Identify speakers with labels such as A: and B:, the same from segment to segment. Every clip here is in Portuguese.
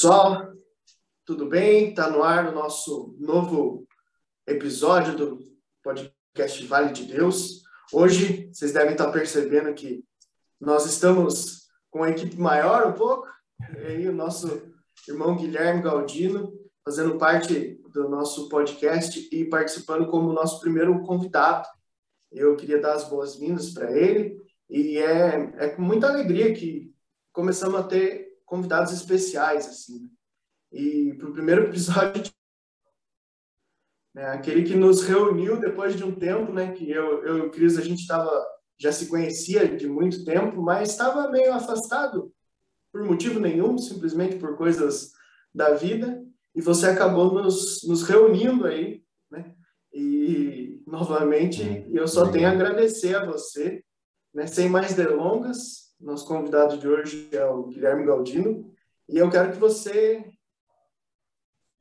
A: pessoal, tudo bem? Está no ar o nosso novo episódio do podcast Vale de Deus. Hoje, vocês devem estar percebendo que nós estamos com uma equipe maior um pouco, e aí o nosso irmão Guilherme Galdino fazendo parte do nosso podcast e participando como nosso primeiro convidado. Eu queria dar as boas-vindas para ele e é, é com muita alegria que começamos a ter convidados especiais, assim. Né? E para o primeiro episódio, né, aquele que nos reuniu depois de um tempo, né, que eu, eu e o Cris, a gente estava já se conhecia de muito tempo, mas estava meio afastado por motivo nenhum, simplesmente por coisas da vida, e você acabou nos, nos reunindo aí, né? E novamente eu só tenho a agradecer a você, né? Sem mais delongas, nosso convidado de hoje é o Guilherme Galdino e eu quero que você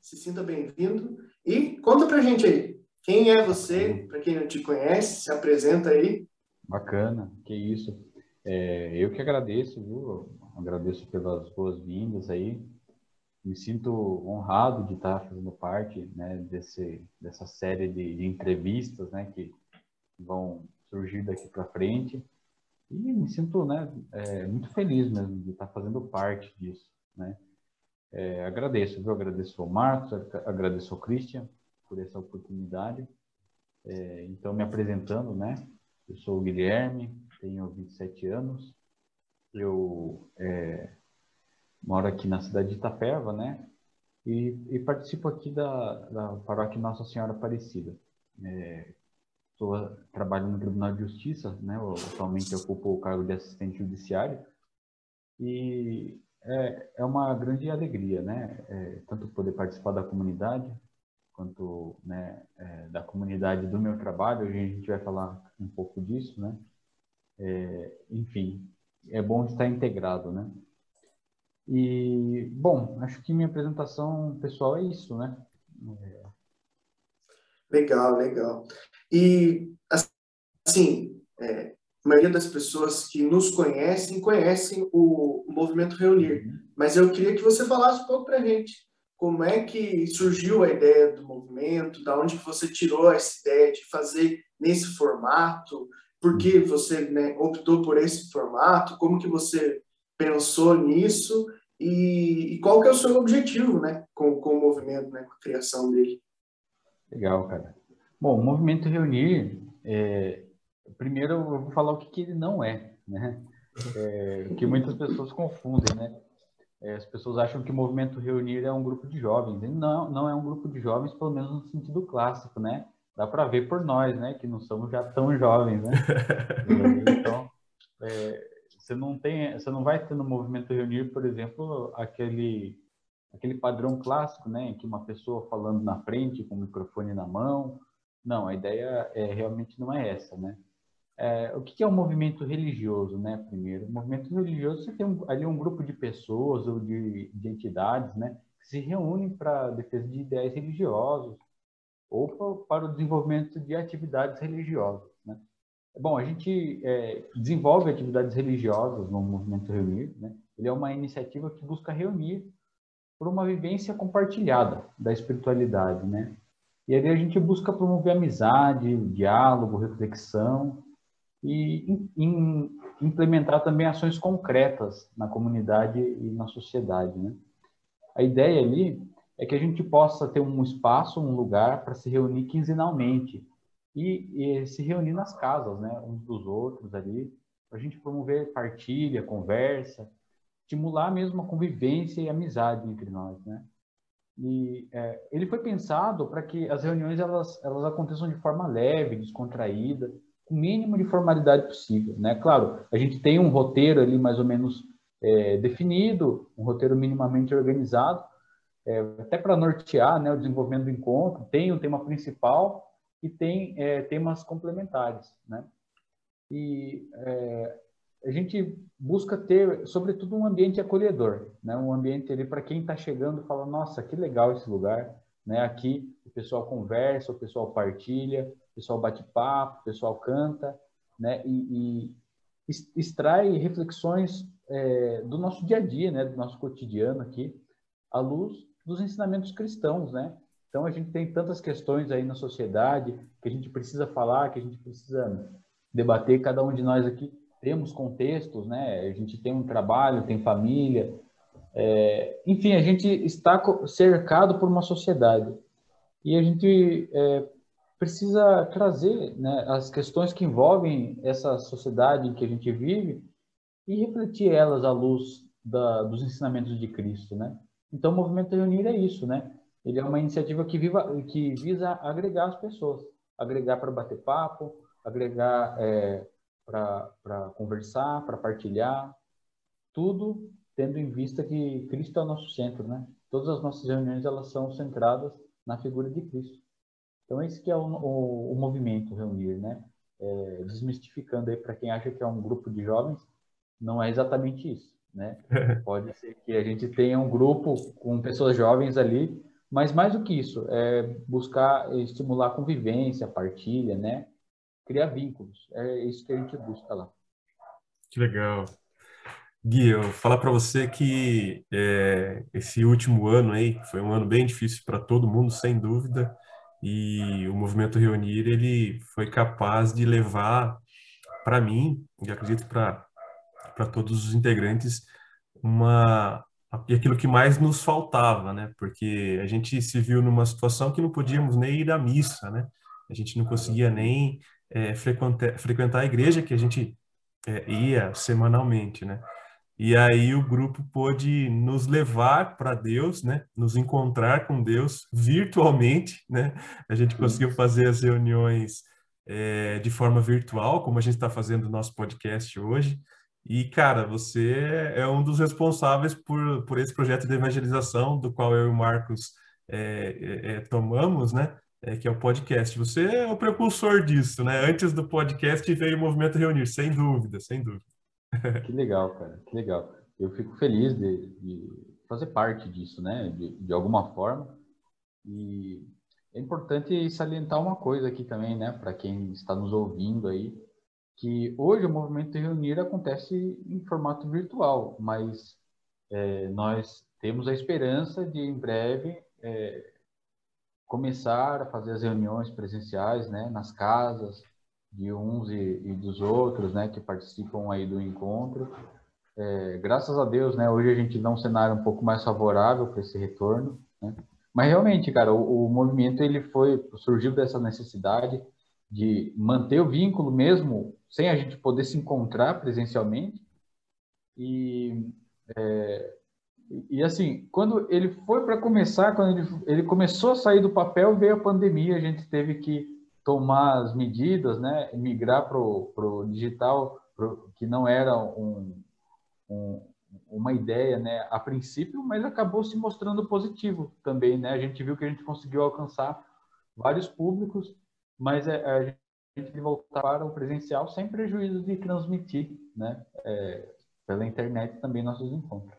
A: se sinta bem-vindo e conta pra gente aí, quem é você, para quem não te conhece, se apresenta aí.
B: Bacana, que isso. É, eu que agradeço, viu? Agradeço pelas boas-vindas aí. Me sinto honrado de estar fazendo parte né, desse, dessa série de, de entrevistas né, que vão surgir daqui para frente. E me sinto né, é, muito feliz mesmo de estar fazendo parte disso. Né? É, agradeço, viu? Agradeço ao Marcos, agradeço ao Christian por essa oportunidade. É, então, me apresentando, né? Eu sou o Guilherme, tenho 27 anos. Eu é, moro aqui na cidade de Itapeva, né? E, e participo aqui da, da paróquia Nossa Senhora Aparecida. É, Trabalhando no Tribunal de Justiça, né? Eu, atualmente ocupo o cargo de assistente judiciário e é, é uma grande alegria, né? É, tanto poder participar da comunidade quanto né, é, da comunidade do meu trabalho. Hoje a gente vai falar um pouco disso, né? É, enfim, é bom estar integrado, né? E, bom, acho que minha apresentação pessoal é isso, né?
A: Legal, legal. E, assim, é, a maioria das pessoas que nos conhecem, conhecem o, o movimento Reunir. Uhum. Mas eu queria que você falasse um pouco para a gente. Como é que surgiu a ideia do movimento? Da onde você tirou essa ideia de fazer nesse formato? Por que você né, optou por esse formato? Como que você pensou nisso? E, e, qual que é o seu objetivo né, com, com o movimento, né, com a criação dele?
B: Legal, cara. Bom, o movimento reunir, é, primeiro eu vou falar o que, que ele não é, né? É, que muitas pessoas confundem, né? É, as pessoas acham que o movimento reunir é um grupo de jovens. Não, não é um grupo de jovens, pelo menos no sentido clássico, né? Dá para ver por nós, né? Que não somos já tão jovens, né? Então, é, você não tem, você não vai ter no movimento reunir, por exemplo, aquele aquele padrão clássico, né, em que uma pessoa falando na frente com o microfone na mão. Não, a ideia é, realmente não é essa, né? É, o que é um movimento religioso, né? Primeiro, o movimento religioso você tem um, ali um grupo de pessoas ou de, de entidades, né, que se reúnem para defesa de ideais religiosos ou pra, para o desenvolvimento de atividades religiosas, né? Bom, a gente é, desenvolve atividades religiosas no movimento reunir, né? Ele é uma iniciativa que busca reunir por uma vivência compartilhada da espiritualidade, né? E aí a gente busca promover amizade, diálogo, reflexão e implementar também ações concretas na comunidade e na sociedade, né? A ideia ali é que a gente possa ter um espaço, um lugar para se reunir quinzenalmente e, e, se reunir nas casas, né, uns dos outros ali, para a gente promover partilha, conversa, estimular mesmo a convivência e amizade entre nós, né? E é, ele foi pensado para que as reuniões elas, elas aconteçam de forma leve, descontraída, com o mínimo de formalidade possível, né? Claro, a gente tem um roteiro ali mais ou menos é, definido, um roteiro minimamente organizado, é, até para nortear né, o desenvolvimento do encontro, tem um tema principal e tem é, temas complementares, né? E é, a gente busca ter, sobretudo, um ambiente acolhedor, né? Um ambiente ali para quem está chegando fala, nossa, que legal esse lugar, né? Aqui o pessoal conversa, o pessoal partilha, o pessoal bate papo, o pessoal canta, né? E, e extrai reflexões é, do nosso dia a dia, né? Do nosso cotidiano aqui. à luz dos ensinamentos cristãos, né? Então a gente tem tantas questões aí na sociedade que a gente precisa falar, que a gente precisa debater. Cada um de nós aqui temos contextos, né? A gente tem um trabalho, tem família, é, enfim, a gente está cercado por uma sociedade e a gente é, precisa trazer né, as questões que envolvem essa sociedade em que a gente vive e refletir elas à luz da, dos ensinamentos de Cristo, né? Então, o Movimento Reunir é isso, né? Ele é uma iniciativa que, viva, que visa agregar as pessoas, agregar para bater papo, agregar é, para conversar, para partilhar, tudo tendo em vista que Cristo é o nosso centro, né? Todas as nossas reuniões elas são centradas na figura de Cristo. Então esse que é o, o, o movimento reunir, né? É, desmistificando aí para quem acha que é um grupo de jovens, não é exatamente isso, né? Pode ser que a gente tenha um grupo com pessoas jovens ali, mas mais do que isso, é buscar estimular a convivência, a partilha, né? Criar vínculos. É isso que a gente busca lá.
C: Que legal. Gui, eu vou falar para você que é, esse último ano aí foi um ano bem difícil para todo mundo, sem dúvida, e o movimento Reunir ele foi capaz de levar para mim, e acredito para para todos os integrantes, uma aquilo que mais nos faltava, né? Porque a gente se viu numa situação que não podíamos nem ir à missa, né? A gente não conseguia nem é, frequentar, frequentar a igreja que a gente é, ia semanalmente, né? E aí o grupo pôde nos levar para Deus, né? Nos encontrar com Deus virtualmente, né? A gente conseguiu fazer as reuniões é, de forma virtual, como a gente está fazendo o nosso podcast hoje. E, cara, você é um dos responsáveis por, por esse projeto de evangelização, do qual eu e o Marcos é, é, é tomamos, né? É, que é o podcast. Você é o precursor disso, né? Antes do podcast veio o Movimento Reunir, sem dúvida, sem dúvida.
B: Que legal, cara, que legal. Eu fico feliz de, de fazer parte disso, né, de, de alguma forma. E é importante salientar uma coisa aqui também, né, para quem está nos ouvindo aí, que hoje o movimento Reunir acontece em formato virtual, mas é, nós temos a esperança de em breve é, começar a fazer as reuniões presenciais, né, nas casas, de uns e, e, dos outros, né, que participam aí do encontro. É, graças a Deus, né, hoje a gente dá um cenário um pouco mais favorável para esse retorno, né? Mas realmente, cara, o, o, movimento ele foi surgiu dessa necessidade de manter o vínculo mesmo sem a gente poder se encontrar presencialmente e é, e assim, quando ele foi para começar, quando ele, ele começou a sair do papel, veio a pandemia, a gente teve que tomar as medidas, né, migrar para o digital, pro, que não era um, um, uma ideia, né, a princípio, mas acabou se mostrando positivo também, né? A gente viu que a gente conseguiu alcançar vários públicos, mas é, a gente voltar para o presencial sem prejuízo de transmitir, né, é, pela internet também nossos encontros.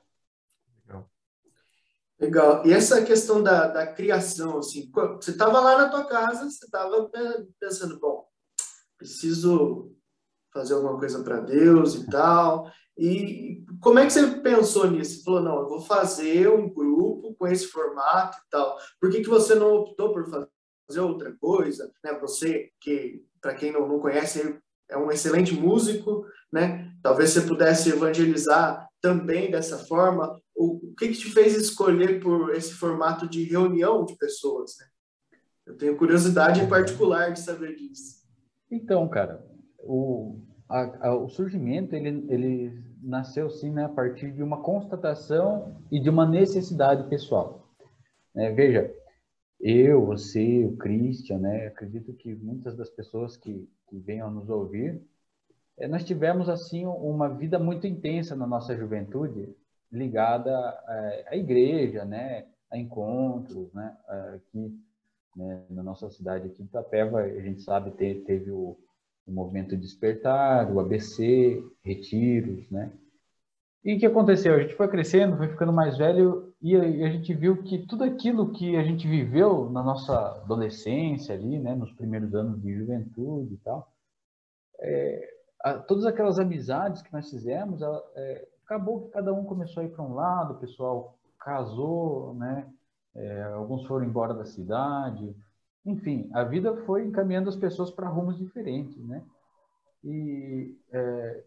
A: Legal. E essa questão da, da criação, assim, você estava lá na tua casa, você estava pensando, bom, preciso fazer alguma coisa para Deus e tal. E como é que você pensou nisso? Você falou, não, eu vou fazer um grupo com esse formato e tal. Por que, que você não optou por fazer outra coisa? Né? Você, que, para quem não, não conhece, é um excelente músico, né? Talvez você pudesse evangelizar também dessa forma, o que, que te fez escolher por esse formato de reunião de pessoas? Né? Eu tenho curiosidade em particular de saber disso.
B: Então, cara, o, a, a, o surgimento ele, ele nasceu sim né, a partir de uma constatação e de uma necessidade pessoal. É, veja, eu, você, o Christian, né, acredito que muitas das pessoas que, que venham nos ouvir, nós tivemos assim uma vida muito intensa na nossa juventude, ligada à, igreja, né, a encontros, né, aqui né, na nossa cidade aqui de Itapeva, a gente sabe teve, teve o, o movimento Despertar, o ABC, retiros, né, e o que aconteceu? A gente foi crescendo, foi ficando mais velho e a, gente viu que tudo aquilo que a gente viveu na nossa adolescência ali, né, nos primeiros anos de juventude e tal, é, a, todas aquelas amizades que nós fizemos, ela, é, acabou que cada um começou a ir para um lado, o pessoal casou, né? É, alguns foram embora da cidade. Enfim, a vida foi encaminhando as pessoas para rumos diferentes, né? E é,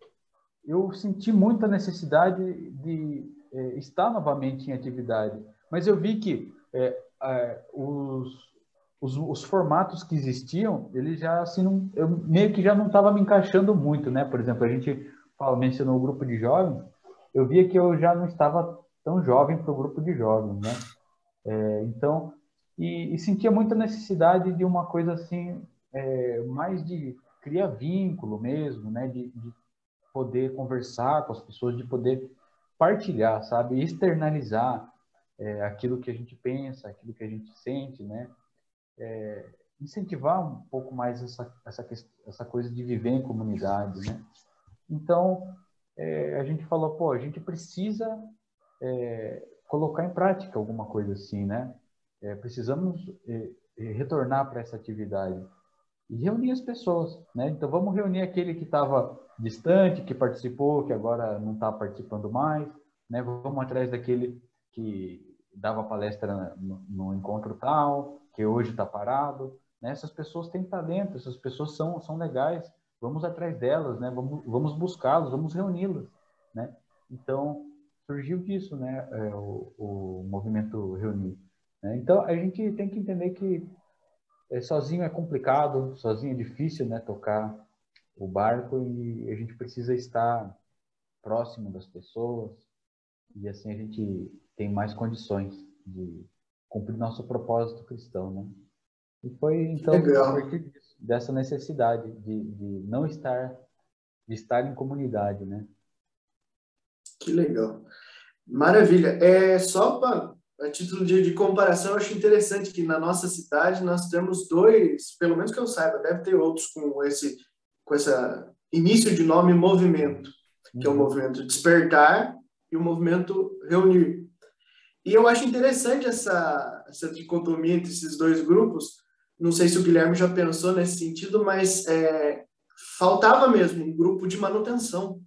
B: eu senti muita necessidade de é, estar novamente em atividade, mas eu vi que é, os, os, os, formatos que existiam, eles já assim, não, eu meio que já não estava me encaixando muito, né? Por exemplo, a gente fala, mencionou o grupo de jovens, eu via que eu já não estava tão jovem para o grupo de jovens, né? É, então, e, e, sentia muita necessidade de uma coisa assim, é, mais de criar vínculo mesmo, né? De, de, poder conversar com as pessoas, de poder partilhar, sabe? Externalizar é, aquilo que a gente pensa, aquilo que a gente sente, né? É, incentivar um pouco mais essa, essa, essa coisa de viver em comunidade, né? Então, é, a gente falou, pô, a gente precisa é, colocar em prática alguma coisa assim, né? É, precisamos é, é, retornar para essa atividade e reunir as pessoas, né? Então vamos reunir aquele que estava distante, que participou, que agora não está participando mais, né? Vamos atrás daquele que dava palestra no, no encontro tal, que hoje está parado, né? Essas pessoas têm talento, essas pessoas são são legais, vamos atrás delas, né? Vamos vamos buscá-las, vamos reuni-las, né? Então surgiu disso, né, é, o, o movimento Reunir. Né? Então, a gente tem que entender que é, sozinho é complicado, sozinho é difícil, né, tocar o barco e a gente precisa estar próximo das pessoas e assim a gente tem mais condições de cumprir nosso propósito cristão, né? E foi então Legal. a partir disso, dessa necessidade de, de não estar de estar em comunidade, né?
A: Que legal. Maravilha. É só para a título de, de, comparação, eu acho interessante que na nossa cidade nós temos dois, pelo menos que eu saiba, deve ter outros com esse com essa início de nome movimento, que é o uhum. movimento despertar e o movimento reunir. E eu acho interessante essa essa dicotomia entre esses dois grupos. Não sei se o Guilherme já pensou nesse sentido, mas é, faltava mesmo um grupo de manutenção,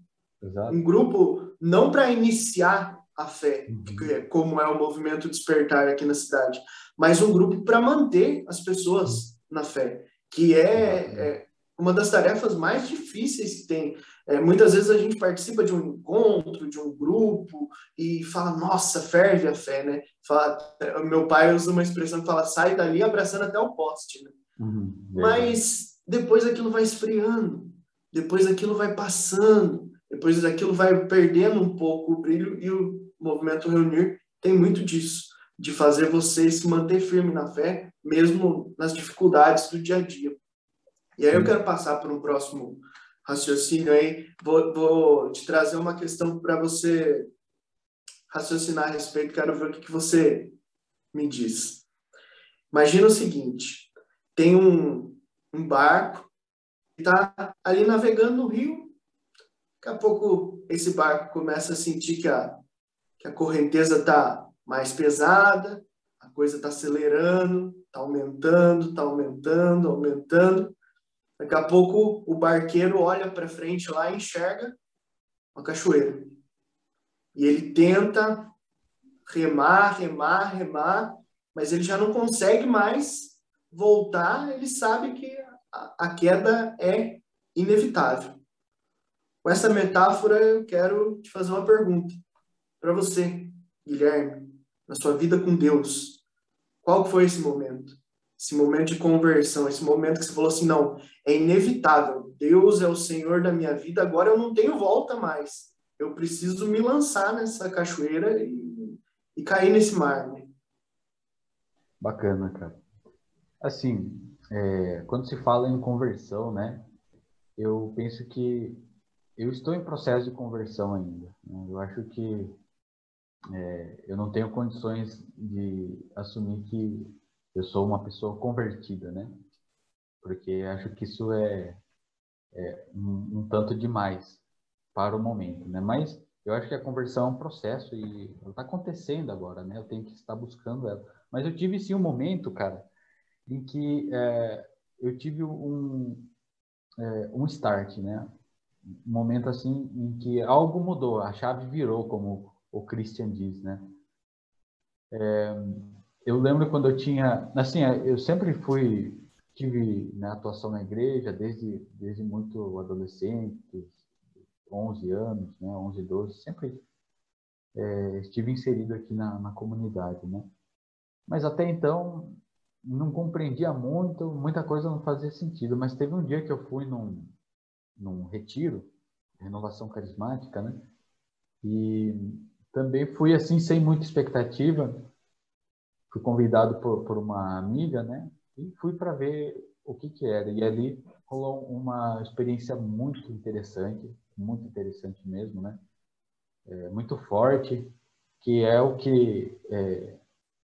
A: Exato. um grupo não para iniciar a fé, uhum. como é o movimento despertar aqui na cidade, mas um grupo para manter as pessoas na fé, que é, é, uma das tarefas mais difíceis que tem. É, muitas vezes a gente participa de um encontro, de um grupo, e fala, nossa, ferve a fé, né? Fala, meu pai usa uma expressão que fala, sai dali abraçando até o poste, né? Uhum. Mas depois aquilo vai esfriando, depois aquilo vai passando, depois aquilo vai perdendo um pouco o brilho e o movimento reunir tem muito disso, de fazer você se manter firme na fé, mesmo nas dificuldades do dia a dia. E aí eu quero passar para um próximo raciocínio aí, vou, vou te trazer uma questão para você raciocinar a respeito, quero ver o que, que você me diz. Imagina o seguinte, tem um, um barco que está ali navegando no rio, Daqui a pouco esse barco começa a sentir que a, que a correnteza está mais pesada, a coisa está acelerando, está aumentando, está aumentando, aumentando. Daqui a pouco o barqueiro olha para frente lá e enxerga uma cachoeira. E ele tenta remar, remar, remar, mas ele já não consegue mais voltar, ele sabe que a, queda é inevitável. Com essa metáfora, eu quero te fazer uma pergunta para você, Guilherme, na sua vida com Deus. Qual foi esse momento? Esse momento de conversão, esse momento que você falou assim, não, é inevitável. Deus é o Senhor da minha vida, agora eu não tenho volta mais. Eu preciso me lançar nessa cachoeira e, e cair nesse mar. Né?
B: Bacana, cara. Assim, é, quando se fala em conversão, né, eu penso que eu estou em processo de conversão ainda. Né? Eu acho que é, eu não tenho condições de assumir que eu sou uma pessoa convertida, né? Porque acho que isso é, é um, um, tanto demais para o momento, né? Mas eu acho que a conversão é um processo e ela está acontecendo agora, né? Eu tenho que estar buscando ela. Mas eu tive sim um momento, cara, em que é, eu tive um, é, um start, né? um momento assim em que algo mudou, a chave virou, como o Christian diz, né? É, eu lembro quando eu tinha, assim, eu sempre fui, tive né, atuação na igreja desde, desde muito adolescente, 11 anos, né, 11, 12, sempre é, estive inserido aqui na, na comunidade, né? Mas até então não compreendia muito, muita coisa não fazia sentido. Mas teve um dia que eu fui num, num retiro, renovação carismática, né? E também fui assim sem muita expectativa. Fui convidado por, por uma amiga, né? E fui para ver o que que era. E ali rolou uma experiência muito interessante, muito interessante mesmo, né? é, muito forte, que é o que é,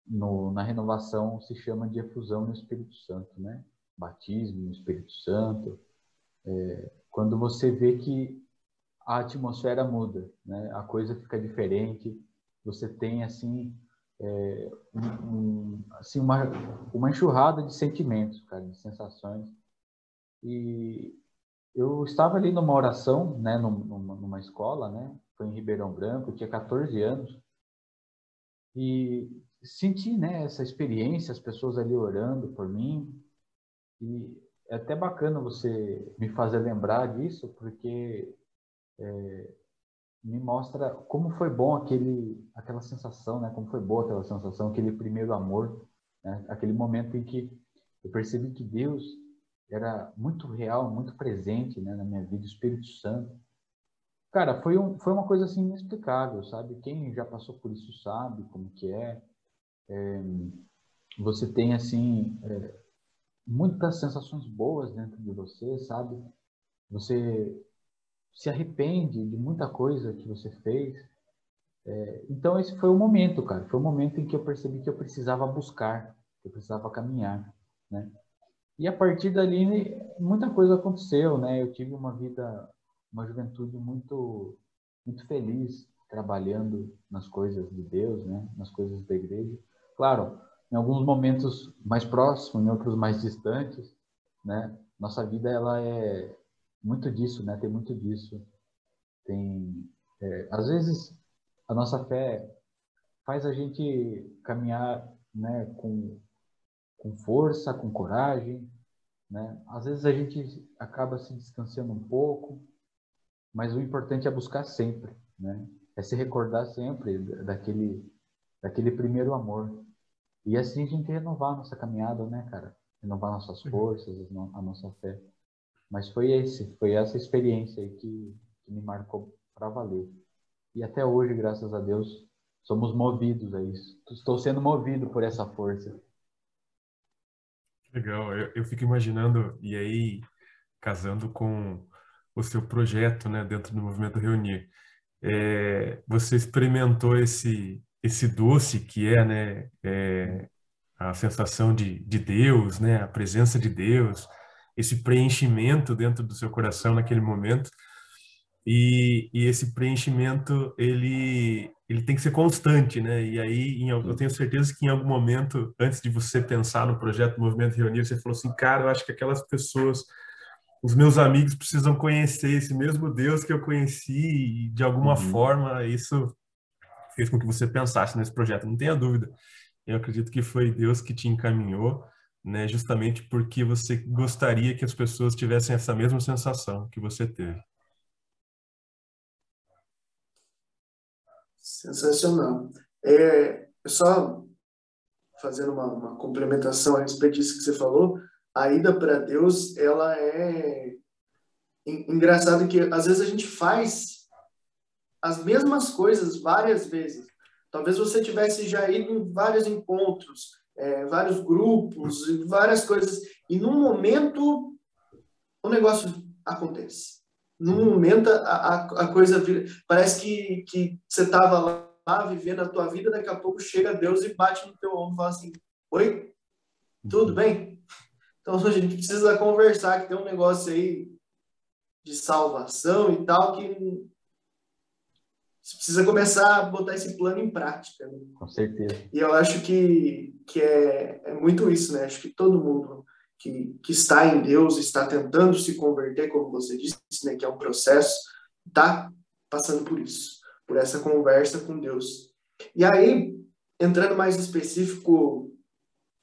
B: no, na renovação se chama de efusão no Espírito Santo, né? Batismo no Espírito Santo. É, quando você vê que a atmosfera muda, né? A coisa fica diferente. Você tem assim, é, um, assim uma, uma enxurrada de sentimentos, cara, de sensações. E eu estava ali numa oração, né, numa, numa escola, né, foi em Ribeirão Branco, eu tinha 14 anos, e senti, né, essa experiência, as pessoas ali orando por mim, e é até bacana você me fazer lembrar disso, porque é, me mostra como foi bom aquele, aquela sensação, né, como foi boa aquela sensação, aquele primeiro amor, né, aquele momento em que eu percebi que Deus era muito real, muito presente né, na minha vida, o Espírito Santo. Cara, foi, um, foi uma coisa assim inexplicável, sabe? Quem já passou por isso sabe como que é. é você tem, assim, é, muitas sensações boas dentro de você, sabe? Você se arrepende de muita coisa que você fez. É, então, esse foi o momento, cara. Foi o momento em que eu percebi que eu precisava buscar, que eu precisava caminhar, né? E a partir dali, muita coisa aconteceu, né? Eu tive uma vida, uma juventude muito, muito feliz, trabalhando nas coisas de Deus, né? Nas coisas da igreja. Claro, em alguns momentos mais próximos, em outros mais distantes, né? Nossa vida, ela é muito disso, né? Tem muito disso. Tem, é, às vezes, a nossa fé faz a gente caminhar, né? Com com força, com coragem, né? Às vezes a gente acaba se distanciando um pouco, mas o importante é buscar sempre, né? É se recordar sempre daquele daquele primeiro amor. E assim a gente renovar a nossa caminhada, né, cara? Renovar nossas uhum. forças, a nossa fé. Mas foi esse, foi essa experiência aí que, que me marcou para valer. E até hoje, graças a Deus, somos movidos a isso. Estou sendo movido por essa força.
C: Legal, eu, eu fico imaginando, e aí, casando com o seu projeto, né, dentro do movimento Reunir, é, você experimentou esse, esse doce que é, né, é, a sensação de, de Deus, né, a presença de Deus, esse preenchimento dentro do seu coração naquele momento, e, e esse preenchimento, ele, ele tem que ser constante, né? E aí, em, eu tenho certeza que em algum momento, antes de você pensar no projeto Movimento Reunir, você falou assim, cara, eu acho que aquelas pessoas, os meus amigos precisam conhecer esse mesmo Deus que eu conheci e, de alguma uhum. forma, isso fez com que você pensasse nesse projeto, não tenha dúvida. Eu acredito que foi Deus que te encaminhou, né? Justamente porque você gostaria que as pessoas tivessem essa mesma sensação que você teve.
A: Sensacional. É, só fazendo uma, uma, complementação a respeito disso que você falou, a ida para Deus, ela é engraçado que às vezes a gente faz as mesmas coisas várias vezes. Talvez você tivesse já ido em vários encontros, é, vários grupos, várias coisas, e num momento o negócio acontece num momento a, a, a coisa vira. Parece que, que você estava lá, lá, vivendo a tua vida, daqui a pouco chega Deus e bate no teu ombro e fala assim: Oi, tudo bem? Então a gente precisa conversar, que tem um negócio aí de salvação e tal, que você precisa começar a botar esse plano em prática. Né?
B: Com certeza.
A: E eu acho que, que é, é muito isso, né? Acho que todo mundo que, que está em Deus, está tentando se converter, como você disse, né, que é um processo, está passando por isso, por essa conversa com Deus. E aí, entrando mais específico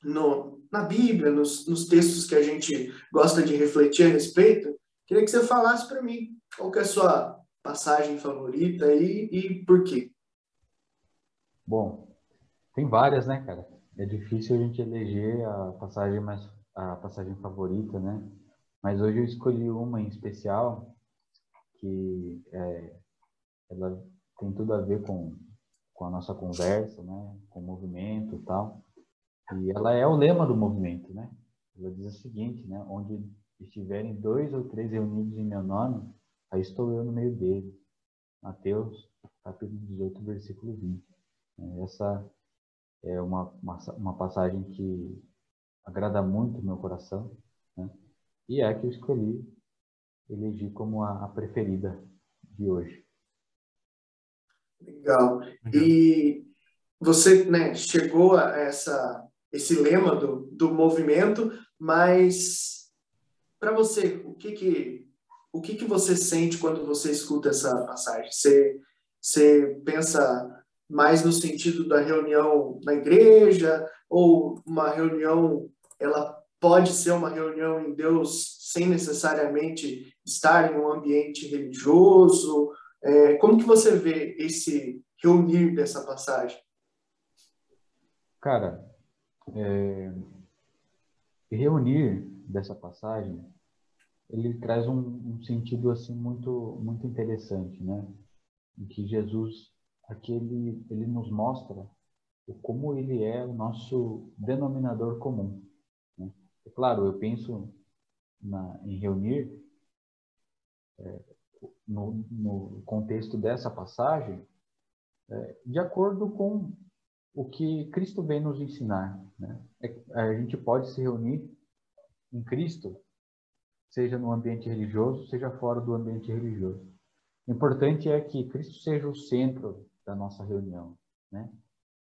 A: no, na Bíblia, nos, nos textos que a gente gosta de refletir a respeito, queria que você falasse para mim qual que é a sua passagem favorita e, e por quê.
B: Bom, tem várias, né, cara? É difícil a gente eleger a passagem mais a passagem favorita, né? Mas hoje eu escolhi uma em especial que é, ela tem tudo a ver com, com a nossa conversa, né? Com o movimento e tal. E ela é o lema do movimento, né? Ela diz o seguinte, né? Onde estiverem dois ou três reunidos em meu nome, aí estou eu no meio deles. Mateus, capítulo 18, versículo 20. Essa é uma, uma, uma passagem que agrada muito o meu coração, né? e é a que eu escolhi elegi como a, a preferida de hoje.
A: Legal. E você né, chegou a essa, esse lema do, do movimento, mas para você, o que que, o que que você sente quando você escuta essa passagem? Você, você pensa mais no sentido da reunião na igreja ou uma reunião ela pode ser uma reunião em Deus sem necessariamente estar em um ambiente religioso é, como que você vê esse reunir dessa passagem
B: cara é, reunir dessa passagem ele traz um, um sentido assim muito muito interessante né em que Jesus aqui ele, nos mostra como ele é o nosso denominador comum. Né? É claro, eu penso na, em reunir é, no, no, contexto dessa passagem é, de acordo com o que Cristo vem nos ensinar. Né? É, a gente pode se reunir em Cristo, seja no ambiente religioso, seja fora do ambiente religioso. O importante é que Cristo seja o centro da nossa reunião, né?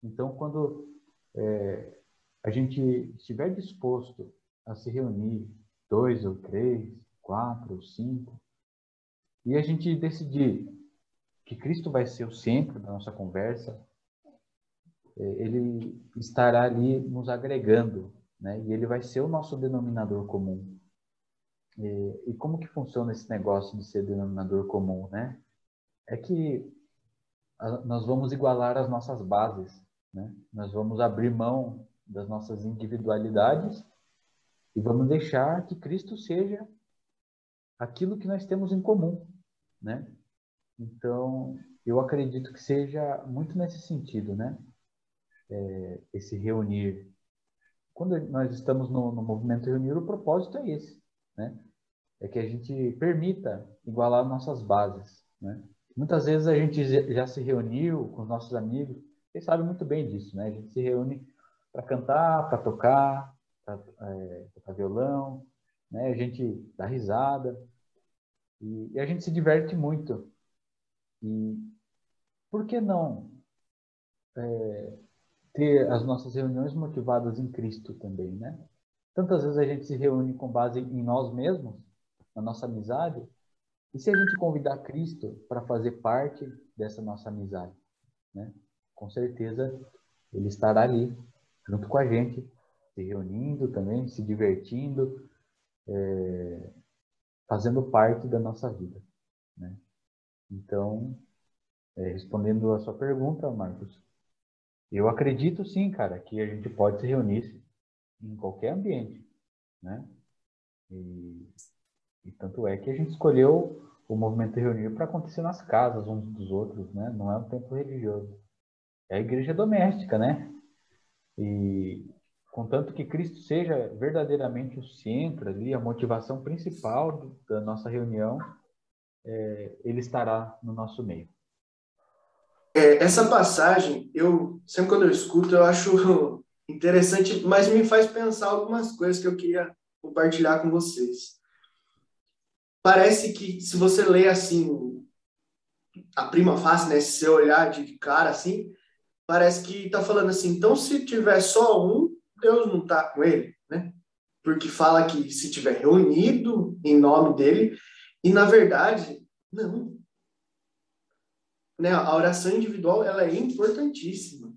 B: Então, quando é, a gente estiver disposto a se reunir dois ou três, quatro ou cinco, e a gente decidir que Cristo vai ser o centro da nossa conversa, é, ele estará ali nos agregando, né? E ele vai ser o nosso denominador comum. E, e como que funciona esse negócio de ser denominador comum, né? É que nós vamos igualar as nossas bases, né? Nós vamos abrir mão das nossas individualidades e vamos deixar que Cristo seja aquilo que nós temos em comum, né? Então, eu acredito que seja muito nesse sentido, né? É, esse reunir. Quando nós estamos no, no movimento reunir, o propósito é esse, né? É que a gente permita igualar nossas bases, né? Muitas vezes a gente já se reuniu com os nossos amigos, vocês sabem muito bem disso, né? A gente se reúne para cantar, para tocar, para é, tocar violão, né? A gente dá risada e, e, a gente se diverte muito. E por que não é, ter as nossas reuniões motivadas em Cristo também, né? Tantas vezes a gente se reúne com base em nós mesmos, na nossa amizade, e se a gente convidar Cristo para fazer parte dessa nossa amizade, né? Com certeza ele estará ali junto com a gente, se reunindo também, se divertindo, é, fazendo parte da nossa vida, né? Então, é, respondendo a sua pergunta, Marcos, eu acredito sim, cara, que a gente pode se reunir em qualquer ambiente, né? E e tanto é que a gente escolheu o movimento reunir para acontecer nas casas uns dos outros, né? Não é um templo religioso. É a igreja doméstica, né? E contanto que Cristo seja verdadeiramente o centro ali, a motivação principal da nossa reunião, é, ele estará no nosso meio.
A: É, essa passagem, eu sempre quando eu escuto, eu acho interessante, mas me faz pensar algumas coisas que eu queria compartilhar com vocês parece que se você lê assim a prima face, né, se olhar de cara assim, parece que está falando assim, então se tiver só um, Deus não está com ele, né? Porque fala que se tiver reunido em nome dele, e na verdade, não. Né, a oração individual ela é importantíssima.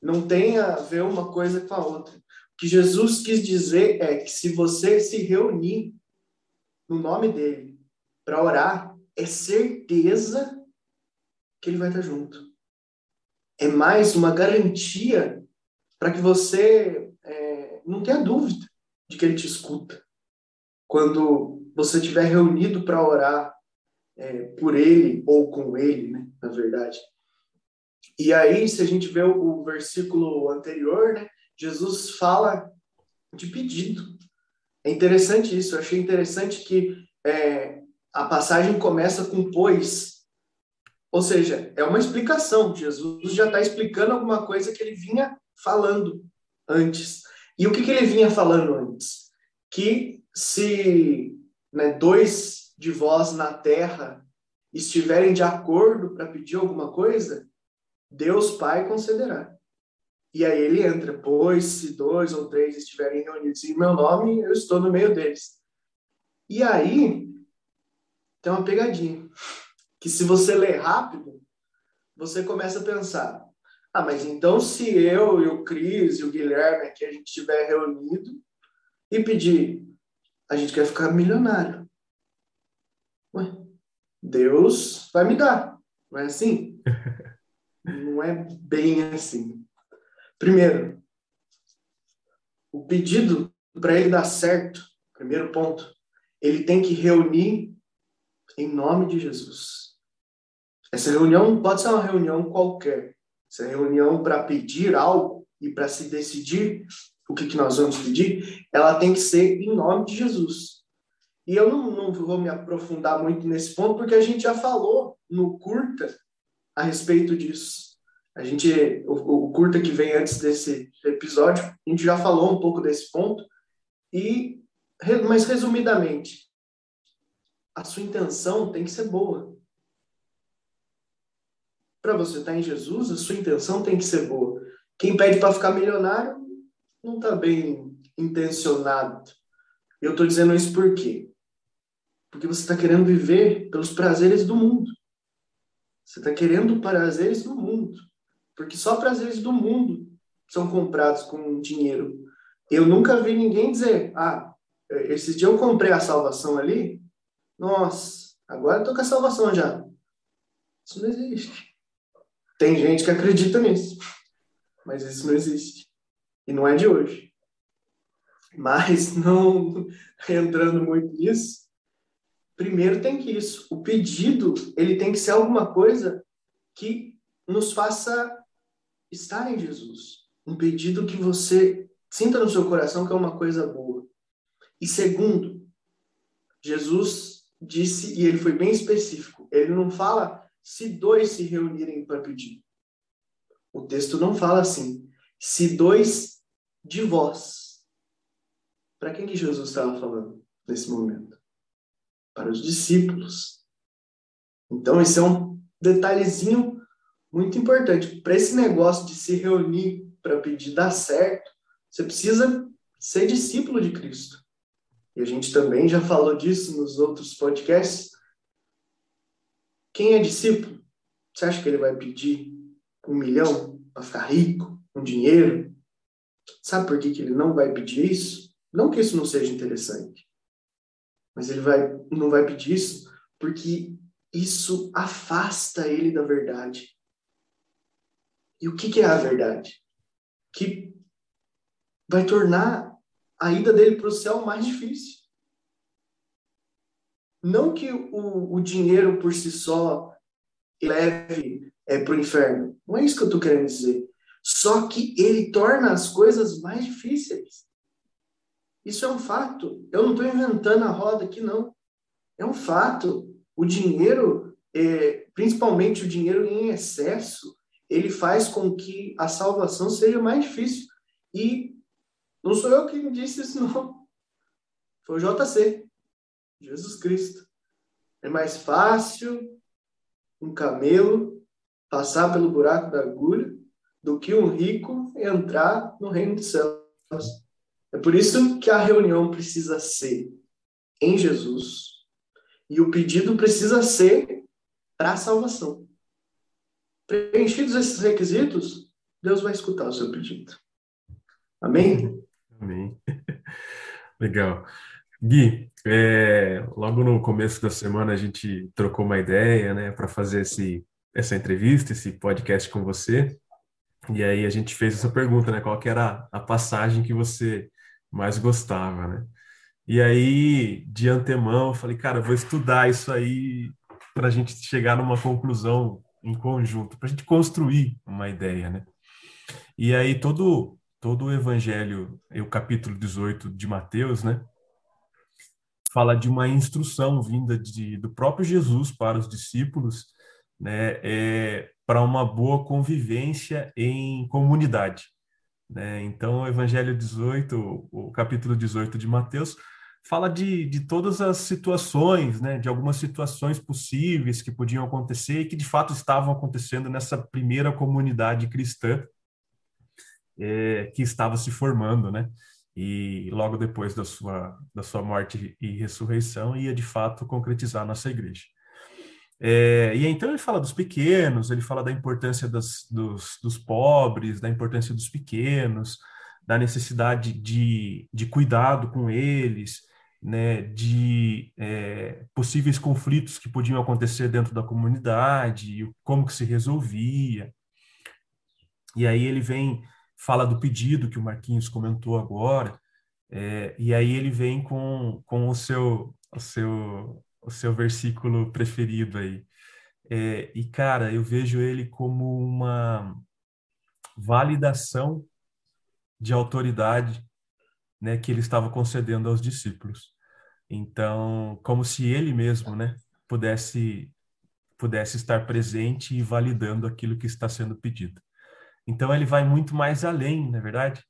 A: Não tem a ver uma coisa com a outra. O que Jesus quis dizer é que se você se reunir no nome dele para orar, é certeza que ele vai estar junto. É mais uma garantia para que você é, não tenha dúvida de que ele te escuta. Quando você estiver reunido para orar é, por ele ou com ele, né, na verdade. E aí, se a gente vê o, o versículo anterior, né, Jesus fala de pedido. É interessante isso, eu achei interessante que é, a passagem começa com pois. Ou seja, é uma explicação. Jesus já está explicando alguma coisa que ele vinha falando antes. E o que, que ele vinha falando antes? Que se né, dois de vós na terra estiverem de acordo para pedir alguma coisa, Deus Pai concederá. E aí ele entra, pois se dois ou três estiverem reunidos em meu nome, eu estou no meio deles. E aí tem uma pegadinha, que se você ler rápido, você começa a pensar, ah, mas então se eu e o Cris e o Guilherme aqui a gente estiver reunido e pedir, a gente quer ficar milionário. Ué, Deus vai me dar, não é assim? não é bem assim. Primeiro, o pedido para ele dar certo, primeiro ponto, ele tem que reunir em nome de Jesus. Essa reunião pode ser uma reunião qualquer. Essa reunião para pedir algo e para se decidir o que, que nós vamos pedir, ela tem que ser em nome de Jesus. E eu não, não vou me aprofundar muito nesse ponto, porque a gente já falou no curta a respeito disso. A gente, o, o curta que vem antes desse episódio, a gente já falou um pouco desse ponto. E, mas resumidamente, a sua intenção tem que ser boa. Para você estar em Jesus, a sua intenção tem que ser boa. Quem pede para ficar milionário não está bem intencionado. Eu estou dizendo isso por quê? Porque você está querendo viver pelos prazeres do mundo. Você está querendo prazeres do mundo. Porque só prazeres do mundo são comprados com dinheiro. Eu nunca vi ninguém dizer, ah, esse dia eu comprei a salvação ali, nossa, agora eu tô com a salvação já. Isso não existe. Tem gente que acredita nisso, mas isso não existe. E não é de hoje. Mas não entrando muito nisso, primeiro tem que isso. O pedido, ele tem que ser alguma coisa que nos faça estar em Jesus. Um pedido que você sinta no seu coração que é uma coisa boa. E segundo, Jesus disse, e ele foi bem específico, ele não fala se dois se reunirem para pedir. O texto não fala assim, se dois de vós. Para quem que Jesus estava falando nesse momento? Para os discípulos. Então, esse é um detalhezinho muito importante. Para esse negócio de se reunir para pedir dar certo, você precisa ser discípulo de Cristo. E a gente também já falou disso nos outros podcasts. Quem é discípulo? Você acha que ele vai pedir um milhão para ficar rico, um dinheiro? Sabe por que, que ele não vai pedir isso? Não que isso não seja interessante, mas ele vai, não vai pedir isso porque isso afasta ele da verdade. E o que, que é a verdade? Que vai tornar a ida dele para o céu mais difícil. Não que o, o dinheiro por si só leve é, para o inferno. Não é isso que eu estou querendo dizer. Só que ele torna as coisas mais difíceis. Isso é um fato. Eu não estou inventando a roda aqui, não. É um fato. O dinheiro, é, principalmente o dinheiro em excesso, ele faz com que a salvação seja mais difícil. E não sou eu que disse isso, não. Foi o JC, Jesus Cristo. É mais fácil um camelo passar pelo buraco da agulha do que um rico entrar no reino dos céus. É por isso que a reunião precisa ser em Jesus e o pedido precisa ser para a salvação. Preenchidos esses requisitos, Deus vai escutar o seu pedido. Amém?
C: Amém. Legal. Gui, é, logo no começo da semana a gente trocou uma ideia, né, para fazer esse, essa entrevista, esse podcast com você. E aí a gente fez essa pergunta, né, qual que era a passagem que você mais gostava, né? E aí, de antemão, eu falei, cara, vou estudar isso aí para a gente chegar numa conclusão em conjunto, para a gente construir uma ideia, né? E aí todo todo o evangelho, o capítulo 18 de Mateus, né, fala de uma instrução vinda de, do próprio Jesus para os discípulos, né, é, para uma boa convivência em comunidade. Né? Então, o Evangelho 18, o capítulo 18 de Mateus, fala de, de todas as situações, né, de algumas situações possíveis que podiam acontecer e que de fato estavam acontecendo nessa primeira comunidade cristã é, que estava se formando, né? E logo depois da sua, da sua morte e ressurreição ia de fato concretizar a nossa igreja. É, e então ele fala dos pequenos, ele fala da importância das, dos, dos pobres, da importância dos pequenos, da necessidade de, de cuidado com eles, né, de é, possíveis conflitos que podiam acontecer dentro da comunidade, como que se resolvia. E aí ele vem, fala do pedido que o Marquinhos comentou agora, é, e aí ele vem com, com o, seu, o, seu, o seu versículo preferido aí. É, e, cara, eu vejo ele como uma validação de autoridade né, que ele estava concedendo aos discípulos. Então, como se ele mesmo, né, pudesse pudesse estar presente e validando aquilo que está sendo pedido. Então, ele vai muito mais além, na é verdade.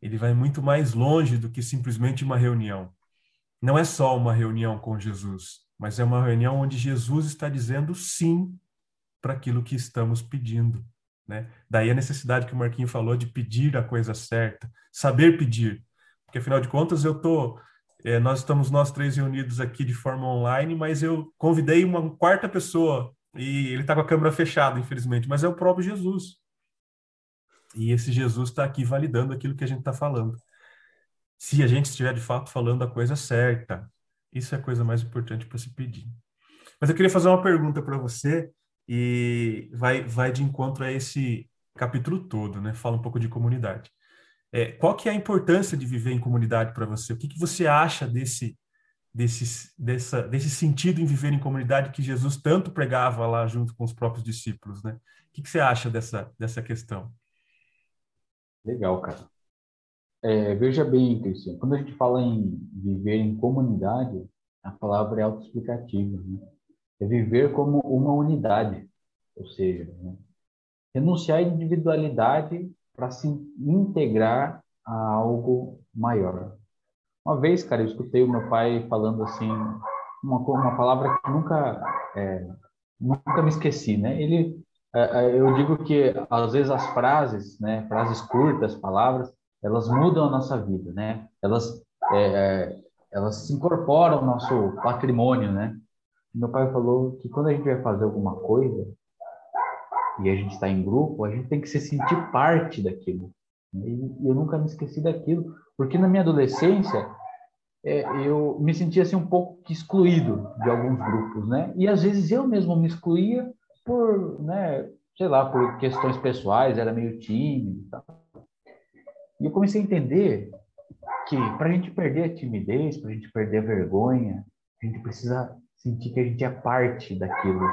C: Ele vai muito mais longe do que simplesmente uma reunião. Não é só uma reunião com Jesus, mas é uma reunião onde Jesus está dizendo sim para aquilo que estamos pedindo. Né? Daí a necessidade que o Marquinho falou de pedir a coisa certa, saber pedir. Porque, afinal de contas, eu tô, é, nós estamos nós três reunidos aqui de forma online, mas eu convidei uma quarta pessoa e ele está com a câmera fechada, infelizmente, mas é o próprio Jesus. E esse Jesus está aqui validando aquilo que a gente está falando. Se a gente estiver de fato falando a coisa certa, isso é a coisa mais importante para se pedir. Mas eu queria fazer uma pergunta para você e vai, vai de encontro a esse capítulo todo, né? Fala um pouco de comunidade. É, qual que é a importância de viver em comunidade para você? O que, que você acha desse, desse, dessa, desse sentido em viver em comunidade que Jesus tanto pregava lá junto com os próprios discípulos, né? O que, que você acha dessa, dessa questão?
B: Legal, cara. É, veja bem, Cristian, quando a gente fala em viver em comunidade, a palavra é autoexplicativa, né? É viver como uma unidade, ou seja, né? renunciar à individualidade para se integrar a algo maior. Uma vez, cara, eu escutei o meu pai falando assim, uma, uma palavra que nunca, é, nunca me esqueci, né? Ele, é, é, eu digo que às vezes as frases, né, frases curtas, palavras, elas mudam a nossa vida, né? Elas, é, é elas se incorporam ao nosso patrimônio, né? Meu pai falou que quando a gente vai fazer alguma coisa, e a gente está em grupo, a gente tem que se sentir parte daquilo. E eu nunca me esqueci daquilo, porque na minha adolescência é, eu me sentia assim um pouco excluído de alguns grupos, né? E às vezes eu mesmo me excluía por, né, sei lá, por questões pessoais, era meio tímido e tal. E eu comecei a entender que para a gente perder a timidez, para a gente perder a vergonha, a gente precisa sentir que a gente é parte daquilo,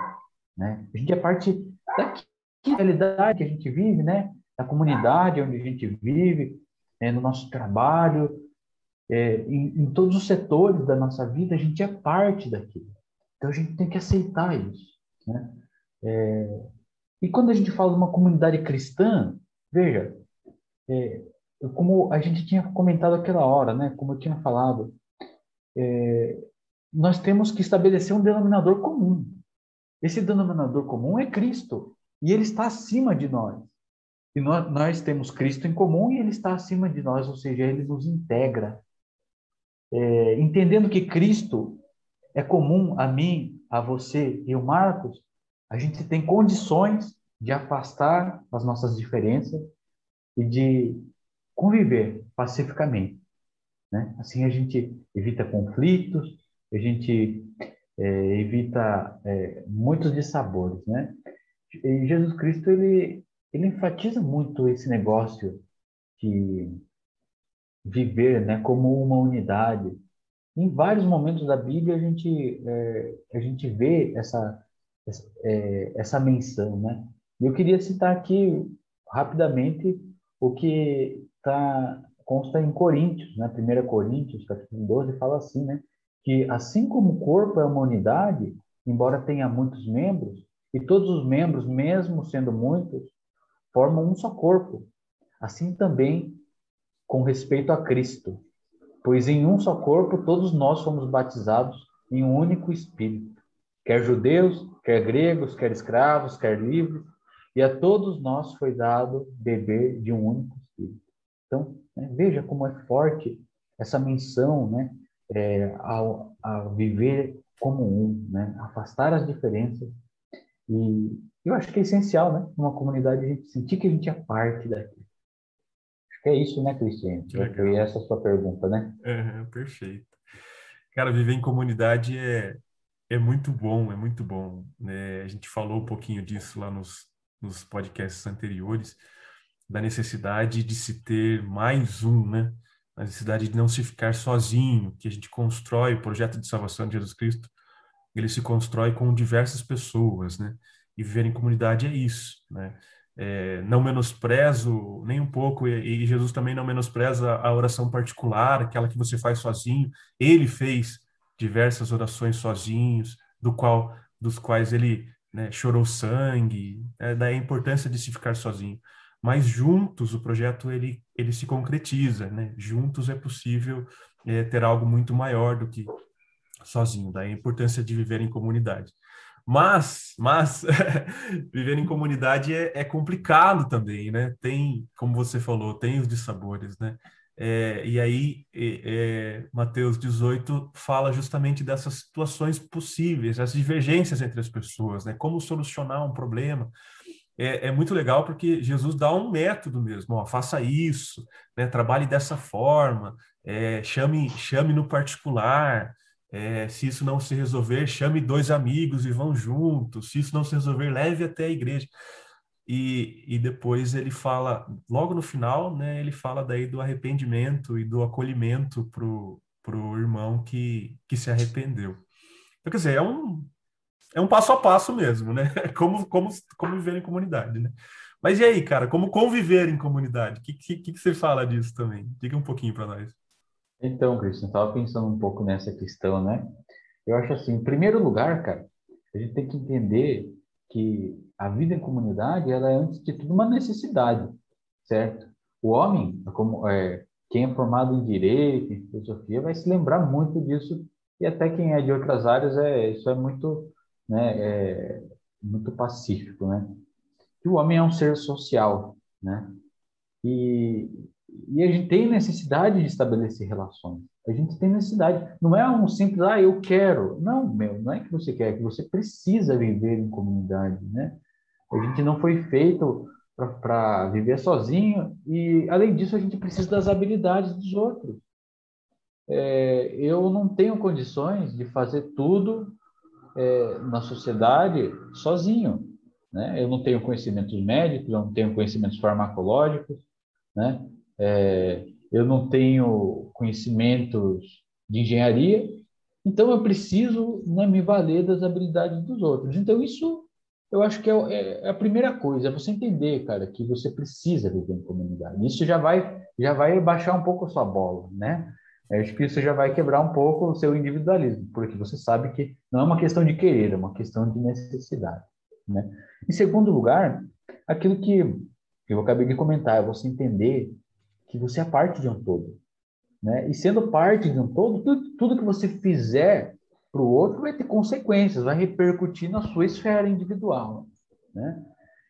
B: né? A gente é parte daquilo que realidade que a gente vive, né? Na comunidade onde a gente vive, é, no nosso trabalho, é, em, em, todos os setores da nossa vida, a gente é parte daquilo. Então a gente tem que aceitar isso, né? É, e quando a gente fala de uma comunidade cristã, veja, é, como a gente tinha comentado aquela hora, né? Como eu tinha falado, é, nós temos que estabelecer um denominador comum. Esse denominador comum é Cristo. E ele está acima de nós. E nós, nós temos Cristo em comum e ele está acima de nós, ou seja, ele nos integra. É, entendendo que Cristo é comum a mim, a você e o Marcos, a gente tem condições de afastar as nossas diferenças, e de conviver pacificamente. Né? Assim a gente evita conflitos, a gente é, evita é, muitos dissabores. Né? E Jesus Cristo ele, ele enfatiza muito esse negócio de viver né, como uma unidade. Em vários momentos da Bíblia a gente, é, a gente vê essa, essa, é, essa menção. Né? Eu queria citar aqui rapidamente o que tá, consta em Coríntios, né? 1 Coríntios, capítulo 12, fala assim, né? que assim como o corpo é uma unidade, embora tenha muitos membros, e todos os membros, mesmo sendo muitos, formam um só corpo. Assim também com respeito a Cristo, pois em um só corpo todos nós fomos batizados em um único Espírito, quer judeus, quer gregos, quer escravos, quer livres, e a todos nós foi dado beber de um único Espírito. Então, né, veja como é forte essa menção né, é, ao, ao viver como um, né, afastar as diferenças. E eu acho que é essencial, né, numa comunidade, a gente sentir que a gente é parte daqui. Acho que é isso, né, Cristiane? Foi essa a sua pergunta, né?
C: É, perfeito. Cara, viver em comunidade é, é muito bom, é muito bom. Né? A gente falou um pouquinho disso lá nos, nos podcasts anteriores, da necessidade de se ter mais um, né? A necessidade de não se ficar sozinho, que a gente constrói o projeto de salvação de Jesus Cristo, ele se constrói com diversas pessoas, né? E viver em comunidade é isso, né? É, não menosprezo nem um pouco, e, e, Jesus também não menospreza a oração particular, aquela que você faz sozinho. Ele fez diversas orações sozinhos, do qual, dos quais ele né, chorou sangue, é, daí a importância de se ficar sozinho. Mas juntos o projeto ele, ele se concretiza, né? Juntos é possível é, ter algo muito maior do que sozinho. Daí a importância de viver em comunidade. Mas, mas viver em comunidade é, é, complicado também, né? Tem, como você falou, tem os dissabores, né? É, e aí, é, Mateus 18 fala justamente dessas situações possíveis, as divergências entre as pessoas, né? Como solucionar um problema. É, é muito legal porque Jesus dá um método mesmo, ó, faça isso, né? Trabalhe dessa forma, é, chame, chame no particular, é, se isso não se resolver, chame dois amigos e vão juntos. Se isso não se resolver, leve até a igreja. E, e depois ele fala, logo no final, né, ele fala daí do arrependimento e do acolhimento pro, pro irmão que, que se arrependeu. Então, quer dizer, é um, é um passo a passo mesmo, né? Como, como, como viver em comunidade, né? Mas e aí, cara, como conviver em comunidade? O que, que, que você fala disso também? Diga um pouquinho para nós.
B: Então, Cristian, estava pensando um pouco nessa questão, né? Eu acho assim, em primeiro lugar, cara, a gente tem que entender que a vida em comunidade ela é antes de tudo uma necessidade, certo? O homem, como é, quem é formado em direito, em filosofia, vai se lembrar muito disso e até quem é de outras áreas é isso é muito, né, é, muito pacífico, né? Que o homem é um ser social, né? E, e a gente tem necessidade de estabelecer relações. A gente tem necessidade. Não é um simples, ah, eu quero. Não, meu, não é que você quer, é que você precisa viver em comunidade, né? A gente não foi feito para viver sozinho e, além disso, a gente precisa das habilidades dos outros. É, eu não tenho condições de fazer tudo é, na sociedade sozinho. Né? Eu não tenho conhecimentos médicos, eu não tenho conhecimentos farmacológicos, né? É, eu não tenho conhecimentos de engenharia, então eu preciso né, me valer das habilidades dos outros. Então isso eu acho que é, é, é, a primeira coisa, é você entender, cara, que você precisa viver em comunidade. Isso já vai já vai baixar um pouco a sua bola, né? Eu acho que isso já vai quebrar um pouco o seu individualismo, porque você sabe que não é uma questão de querer, é uma questão de necessidade, né? Em segundo lugar, aquilo que eu acabei de comentar, é você entender que você é parte de um todo. Né? E sendo parte de um todo, tudo, tudo que você fizer para o outro vai ter consequências, vai repercutir na sua esfera individual. Né?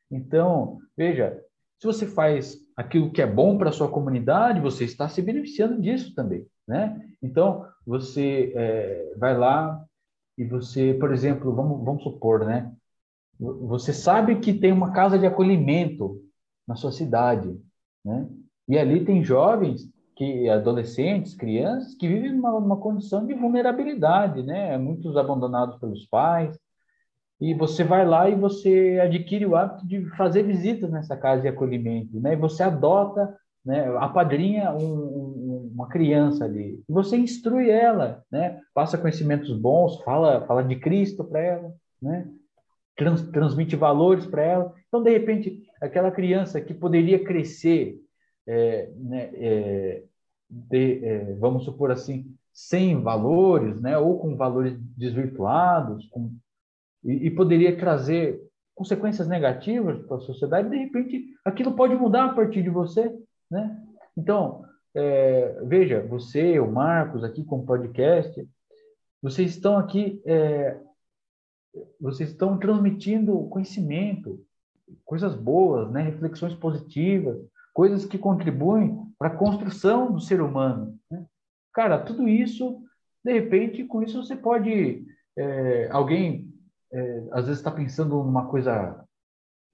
B: Então, veja, se você faz aquilo que é bom para a sua comunidade, você está se beneficiando disso também. Né? Então, você é, vai lá e você, por exemplo, vamos, vamos supor, né? Você sabe que tem uma casa de acolhimento na sua cidade né? E ali tem jovens que adolescentes, crianças que vivem numa, numa condição de vulnerabilidade, né? Muitos abandonados pelos pais. E você vai lá e você adquire o hábito de fazer visitas nessa casa de acolhimento, né? E você adota, né? Apadrinha um, um, uma criança ali. E você instrui ela, né? Passa conhecimentos bons, fala, fala de Cristo para ela, né? Trans, transmite valores para ela. Então, de repente, aquela criança que poderia crescer é, né, é, de, é, vamos supor assim, sem valores, né, ou com valores desvirtuados, com, e, e poderia trazer consequências negativas para a sociedade, de repente aquilo pode mudar a partir de você, né? Então, é, veja, você, o Marcos, aqui com o podcast, vocês estão aqui, é, vocês estão transmitindo conhecimento, coisas boas, né? reflexões positivas, coisas que contribuem para a construção do ser humano. Né? Cara, tudo isso, de repente, com isso você pode. É, alguém é, às vezes está pensando numa coisa,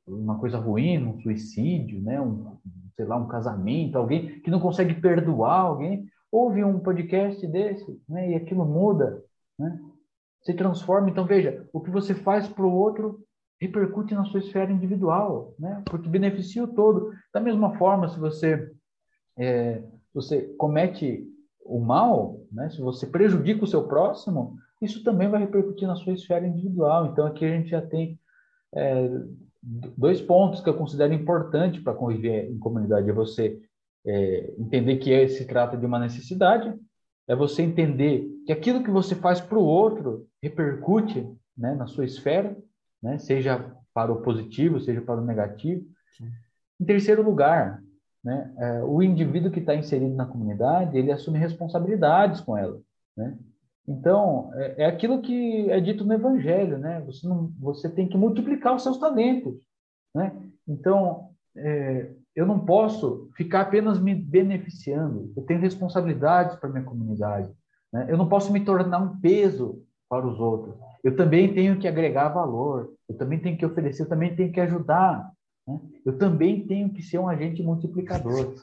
B: uma coisa ruim, um suicídio, né? um, sei lá, um casamento, alguém que não consegue perdoar alguém, ouve um podcast desse, né? E aquilo muda, né? Se transforma. Então veja, o que você faz para o outro repercute na sua esfera individual, né? Porque beneficia o todo. Da mesma forma, se você é, você comete o mal, né? Se você prejudica o seu próximo, isso também vai repercutir na sua esfera individual. Então aqui a gente já tem é, dois pontos que eu considero importante para conviver em comunidade. É você é, entender que é, se trata de uma necessidade, é você entender que aquilo que você faz para o outro repercute né, na sua esfera, né? seja para o positivo, seja para o negativo. Sim. Em terceiro lugar, né, é, o indivíduo que está inserido na comunidade, ele assume responsabilidades com ela. Né? Então, é, é, aquilo que é dito no Evangelho, né? Você, não, você tem que multiplicar os seus talentos, né? Então, é, eu não posso ficar apenas me beneficiando. Eu tenho responsabilidades para minha comunidade. Né? Eu não posso me tornar um peso para os outros eu também tenho que agregar valor, eu também tenho que oferecer, eu também tenho que ajudar, né? eu também tenho que ser um agente multiplicador.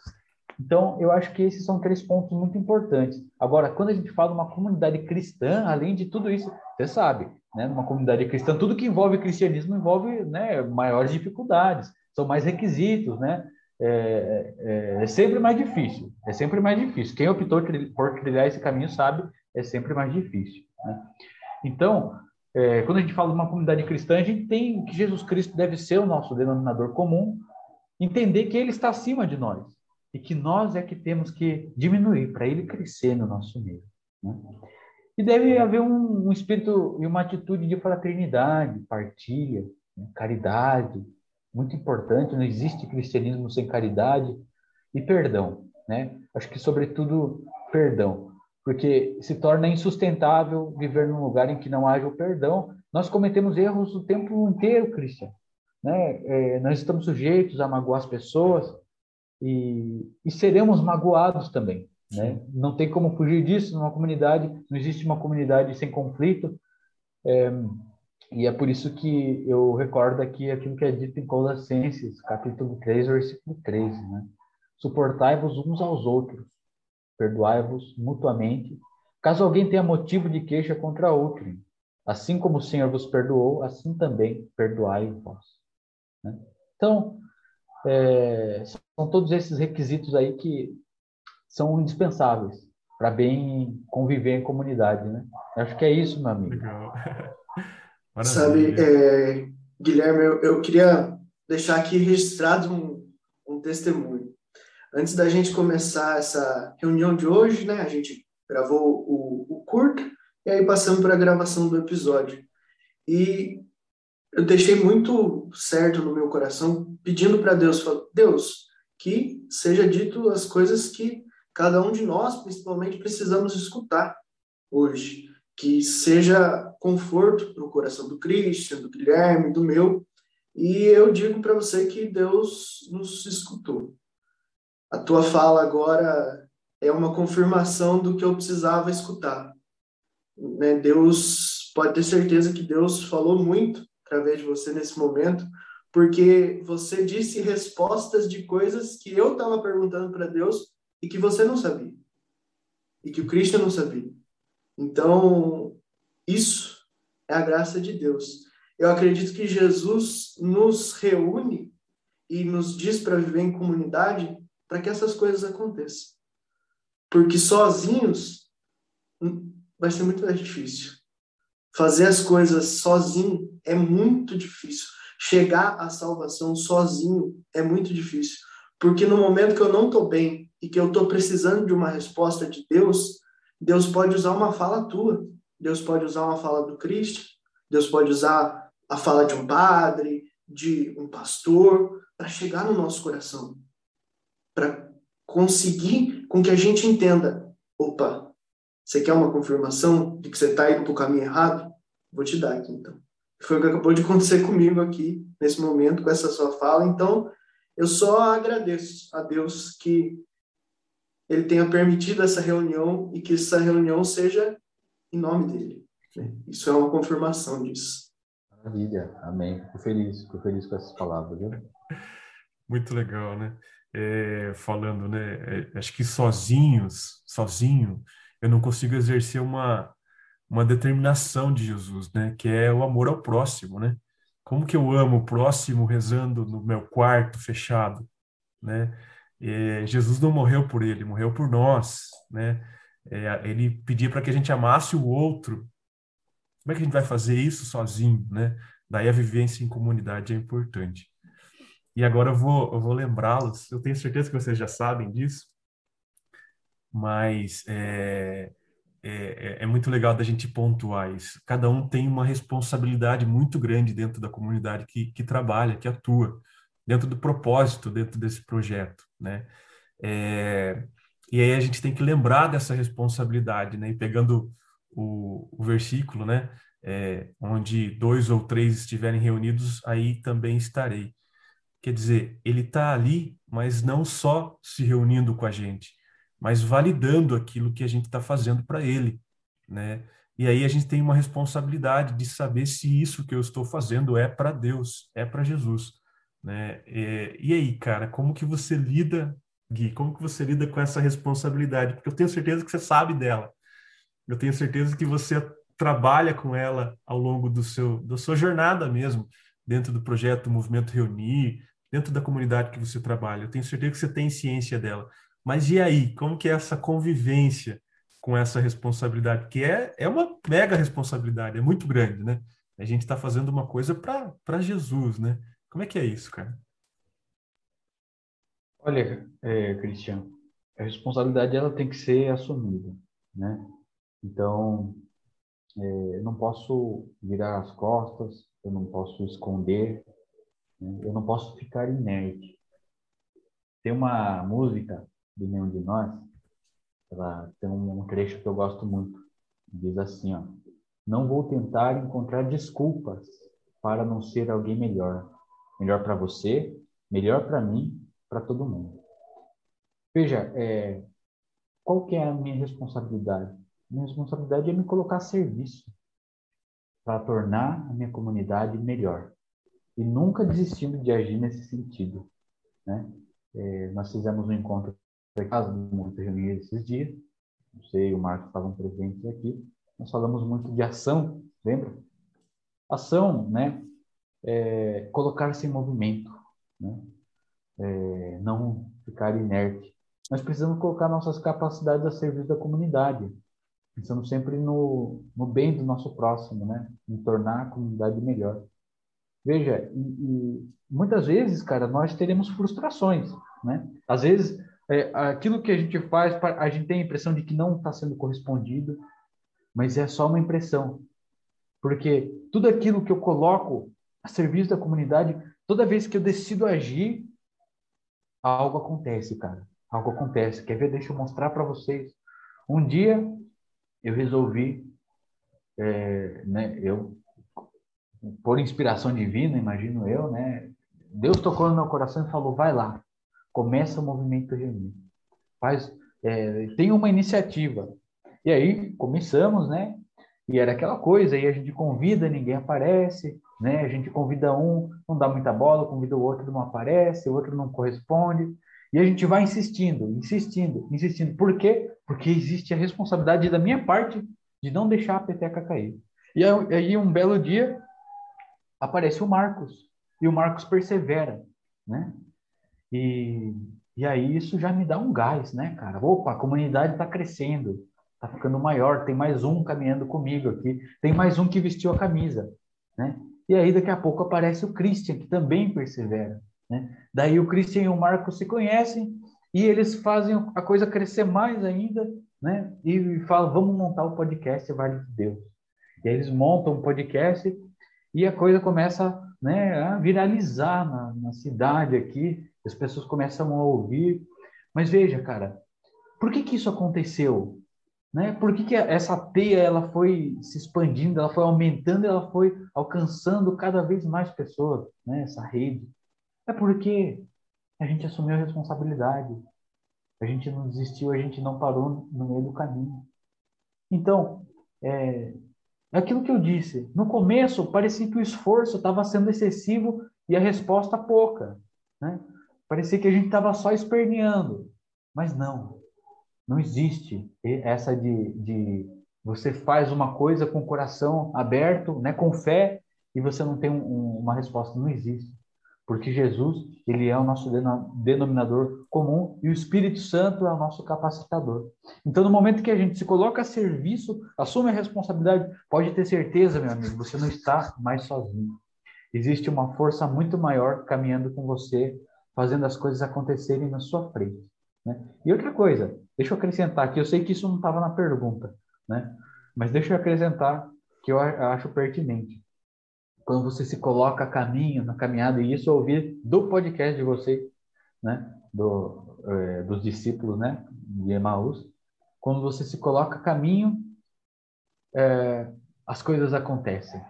B: Então, eu acho que esses são três pontos muito importantes. Agora, quando a gente fala de uma comunidade cristã, além de tudo isso, você sabe, né, numa comunidade cristã, tudo que envolve cristianismo envolve né, maiores dificuldades, são mais requisitos, né? É, é, é, sempre mais difícil, é sempre mais difícil. Quem optou por trilhar esse caminho sabe, é sempre mais difícil. Né? Então, é, quando a gente fala de uma comunidade cristã, a gente tem que Jesus Cristo deve ser o nosso denominador comum, entender que ele está acima de nós e que nós é que temos que diminuir para ele crescer no nosso meio. Né? E deve haver um, um, espírito e uma atitude de fraternidade, partilha, né? caridade, muito importante. Não existe cristianismo sem caridade e perdão. Né? Acho que, sobretudo, perdão porque se torna insustentável viver num lugar em que não haja o perdão. Nós cometemos erros o tempo inteiro, Cristian. Né? É, nós estamos sujeitos a magoar as pessoas e, e seremos magoados também. Né? Não tem como fugir disso numa comunidade, não existe uma comunidade sem conflito. É, e é por isso que eu recordo aqui aquilo que é dito em Colossenses, capítulo 3, versículo 13. Né? Suportai-vos uns aos outros perdoai-vos mutuamente, caso alguém tenha motivo de queixa contra outro. Assim como o Senhor vos perdoou, assim também perdoai vós. Né? Então, é, são todos esses requisitos aí que são indispensáveis para bem conviver em comunidade, né? Acho que é isso, meu amigo. Legal.
A: Sabe, é, Guilherme, eu, eu, queria deixar aqui registrado um, um testemunho. Antes da gente começar essa reunião de hoje, né, a gente gravou o, o curto e aí passamos para a gravação do episódio. E eu deixei muito certo no meu coração, pedindo para Deus, Deus, que seja dito as coisas que cada um de nós, principalmente, precisamos escutar hoje. Que seja conforto para o coração do Christian, do Guilherme, do meu. E eu digo para você que Deus nos escutou a tua fala agora é uma confirmação do que eu precisava escutar. Né? Deus, pode ter certeza que Deus falou muito através de você nesse momento, porque você disse respostas de coisas que eu estava perguntando para Deus e que você não sabia. E que o Cristo não sabia. Então, isso é a graça de Deus. Eu acredito que Jesus nos reúne e nos diz para viver em comunidade para que essas coisas aconteçam. Porque sozinhos hum, vai ser muito mais difícil. Fazer as coisas sozinho é muito difícil. Chegar à salvação sozinho é muito difícil. Porque no momento que eu não estou bem e que eu estou precisando de uma resposta de Deus, Deus pode usar uma fala tua. Deus pode usar uma fala do Cristo. Deus pode usar a fala de um padre, de um pastor, para chegar no nosso coração. Para conseguir com que a gente entenda: opa, você quer uma confirmação de que você está indo para o caminho errado? Vou te dar aqui então. Foi o que acabou de acontecer comigo aqui, nesse momento, com essa sua fala. Então, eu só agradeço a Deus que Ele tenha permitido essa reunião e que essa reunião seja em nome dele. Isso é uma confirmação disso.
B: Maravilha, amém. Fico feliz, fico feliz com essas palavras. Viu?
C: Muito legal, né? É, falando, né? É, acho que sozinhos, sozinho, eu não consigo exercer uma, uma determinação de Jesus, né? Que é o amor ao próximo, né? Como que eu amo o próximo rezando no meu quarto fechado, né? É, Jesus não morreu por ele, morreu por nós, né? É, ele pedia para que a gente amasse o outro. Como é que a gente vai fazer isso sozinho, né? Daí a vivência em comunidade é importante. E agora eu vou, eu vou lembrá-los. Eu tenho certeza que vocês já sabem disso, mas é, é, é, é muito legal da gente pontuar isso. Cada um tem uma responsabilidade muito grande dentro da comunidade que, que trabalha, que atua, dentro do propósito, dentro desse projeto, né? É, e aí a gente tem que lembrar dessa responsabilidade, né? E pegando o, o versículo, né? É, onde dois ou três estiverem reunidos, aí também estarei. Quer dizer, ele está ali, mas não só se reunindo com a gente, mas validando aquilo que a gente está fazendo para ele, né? E aí a gente tem uma responsabilidade de saber se isso que eu estou fazendo é para Deus, é para Jesus, né? E, e, aí, cara, como que você lida, Gui? Como que você lida com essa responsabilidade? Porque eu tenho certeza que você sabe dela. Eu tenho certeza que você trabalha com ela ao longo do seu da sua jornada mesmo, dentro do projeto Movimento Reunir, dentro da comunidade que você trabalha. Eu tenho certeza que você tem ciência dela. Mas e aí? Como que é essa convivência com essa responsabilidade? Que é, é uma mega responsabilidade, é muito grande, né? A gente está fazendo uma coisa para Jesus, né? Como é que é isso, cara?
B: Olha, é, Cristiano, a responsabilidade ela tem que ser assumida, né? Então, é, eu não posso virar as costas, eu não posso esconder? Eu não posso ficar inerte. Tem uma música de nenhum de nós, ela tem um trecho que eu gosto muito. Diz assim, ó: Não vou tentar encontrar desculpas para não ser alguém melhor. Melhor para você, melhor para mim, para todo mundo. Veja, é, qual que é a minha responsabilidade? Minha responsabilidade é me colocar a serviço para tornar a minha comunidade melhor e nunca desistindo de agir nesse sentido, né? É, nós fizemos um encontro foi casa muito reunido esses dias. Não sei, o Marcos estavam presentes aqui. Nós falamos muito de ação, lembra? Ação, né? É, Colocar-se em movimento, né? É, não ficar inerte. Nós precisamos colocar nossas capacidades a serviço da comunidade, pensando sempre no, no bem do nosso próximo, né? Em tornar a comunidade melhor. Veja, e, e muitas vezes, cara, nós teremos frustrações, né? Às vezes é, aquilo que a gente faz, a gente tem a impressão de que não está sendo correspondido, mas é só uma impressão. Porque tudo aquilo que eu coloco a serviço da comunidade, toda vez que eu decido agir, algo acontece, cara. Algo acontece. Quer ver? Deixa eu mostrar para vocês. Um dia eu resolvi, é, né, eu, por inspiração divina, imagino eu, né, Deus tocou no meu coração e falou: vai lá, começa o movimento reunir. Faz, é, tem uma iniciativa. E aí começamos, né? E era aquela coisa, e a gente convida, ninguém aparece, né? A gente convida um, não dá muita bola, convida o outro, não aparece, o outro não corresponde. E a gente vai insistindo, insistindo, insistindo. Por quê? Porque existe a responsabilidade da minha parte de não deixar a peteca cair. E aí, um belo dia, aparece o Marcos. E o Marcos persevera, né? E, e aí isso já me dá um gás, né, cara? Opa, a comunidade está crescendo, está ficando maior, tem mais um caminhando comigo aqui, tem mais um que vestiu a camisa, né? E aí daqui a pouco aparece o Christian, que também persevera, né? Daí o Christian e o Marcos se conhecem e eles fazem a coisa crescer mais ainda, né? E falam, vamos montar o podcast Vale de Deus. E aí eles montam um podcast e a coisa começa né, a viralizar na, na cidade aqui, as pessoas começam a ouvir. Mas veja, cara, por que, que isso aconteceu? Né? Por que, que essa teia ela foi se expandindo, ela foi aumentando, ela foi alcançando cada vez mais pessoas, né? essa rede? É porque a gente assumiu a responsabilidade, a gente não desistiu, a gente não parou no meio do caminho. Então, é, é aquilo que eu disse. No começo, parecia que o esforço estava sendo excessivo e a resposta pouca. Né? Parecia que a gente estava só esperneando. Mas não. Não existe essa de, de você faz uma coisa com o coração aberto, né, com fé, e você não tem um, uma resposta. Não existe. Porque Jesus, ele é o nosso denominador comum e o Espírito Santo é o nosso capacitador. Então, no momento que a gente se coloca a serviço, assume a responsabilidade, pode ter certeza, meu amigo, você não está mais sozinho. Existe uma força muito maior caminhando com você, fazendo as coisas acontecerem na sua frente. Né? E outra coisa, deixa eu acrescentar aqui, eu sei que isso não estava na pergunta, né? mas deixa eu acrescentar que eu acho pertinente quando você se coloca a caminho, na caminhada, e isso eu ouvi do podcast de vocês, né, do, é, dos discípulos, né, de Emaús, quando você se coloca a caminho, é, as coisas acontecem,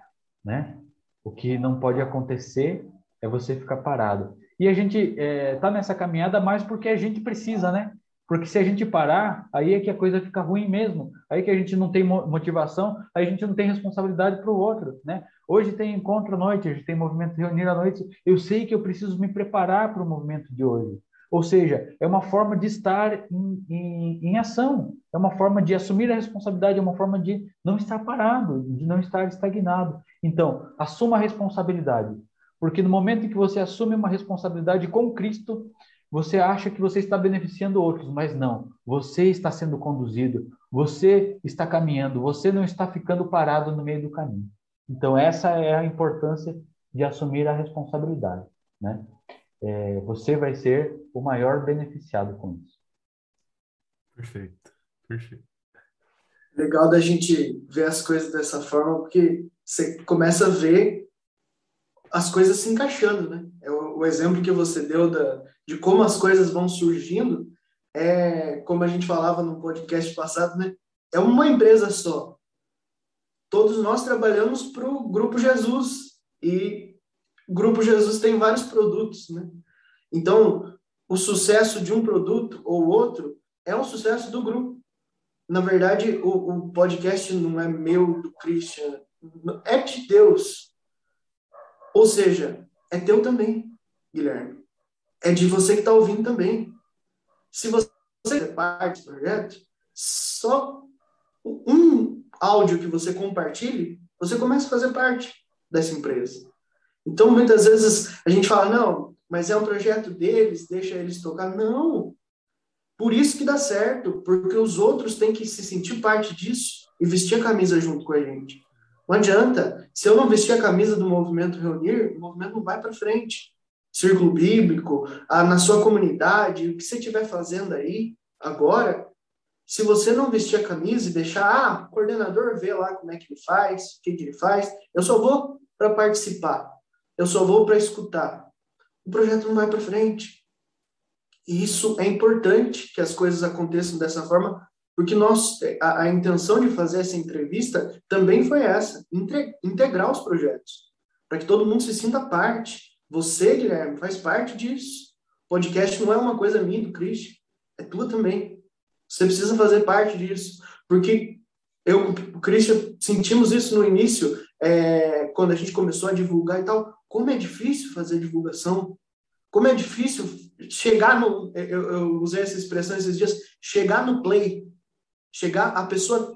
B: né? O que não pode acontecer é você ficar parado. E a gente é, tá nessa caminhada mais porque a gente precisa, né? Porque se a gente parar, aí é que a coisa fica ruim mesmo. Aí que a gente não tem motivação, aí a gente não tem responsabilidade para o outro, né? Hoje tem encontro à noite, hoje tem movimento reunir à noite. Eu sei que eu preciso me preparar para o movimento de hoje. Ou seja, é uma forma de estar em, em, em, ação, é uma forma de assumir a responsabilidade, é uma forma de não estar parado, de não estar estagnado. Então, assuma a responsabilidade. Porque no momento em que você assume uma responsabilidade com Cristo, você acha que você está beneficiando outros, mas não. Você está sendo conduzido, você está caminhando, você não está ficando parado no meio do caminho. Então, essa é a importância de assumir a responsabilidade. Né? É, você vai ser o maior beneficiado com isso.
C: Perfeito, perfeito.
A: Legal da gente ver as coisas dessa forma, porque você começa a ver as coisas se encaixando, né? É o, o exemplo que você deu da, de como as coisas vão surgindo, é como a gente falava no podcast passado, né? É uma empresa só. Todos nós trabalhamos para o Grupo Jesus e o Grupo Jesus tem vários produtos, né? Então, o sucesso de um produto ou outro é um sucesso do grupo. Na verdade, o, o podcast não é meu, do Christian, é de Deus. Ou seja, é teu também, Guilherme. É de você que está ouvindo também. Se você é parte do projeto, só um áudio que você compartilhe, você começa a fazer parte dessa empresa. Então, muitas vezes a gente fala, não, mas é um projeto deles, deixa eles tocar. Não. Por isso que dá certo, porque os outros têm que se sentir parte disso e vestir a camisa junto com a gente. Não adianta. Se eu não vestir a camisa do movimento reunir, o movimento não vai para frente. Círculo bíblico, a, na sua comunidade, o que você estiver fazendo aí agora, se você não vestir a camisa e deixar, ah, o coordenador vê lá como é que ele faz, o que, que ele faz, eu só vou para participar, eu só vou para escutar. O projeto não vai para frente. E isso é importante que as coisas aconteçam dessa forma, porque nós, a, a intenção de fazer essa entrevista também foi essa, entre, integrar os projetos, para que todo mundo se sinta parte. Você, Guilherme, faz parte disso. Podcast não é uma coisa minha do Christian, é tua também. Você precisa fazer parte disso, porque eu, o Christian, sentimos isso no início, é, quando a gente começou a divulgar e tal. Como é difícil fazer divulgação, como é difícil chegar no. Eu, eu usei essa expressão esses dias, chegar no play, chegar, a pessoa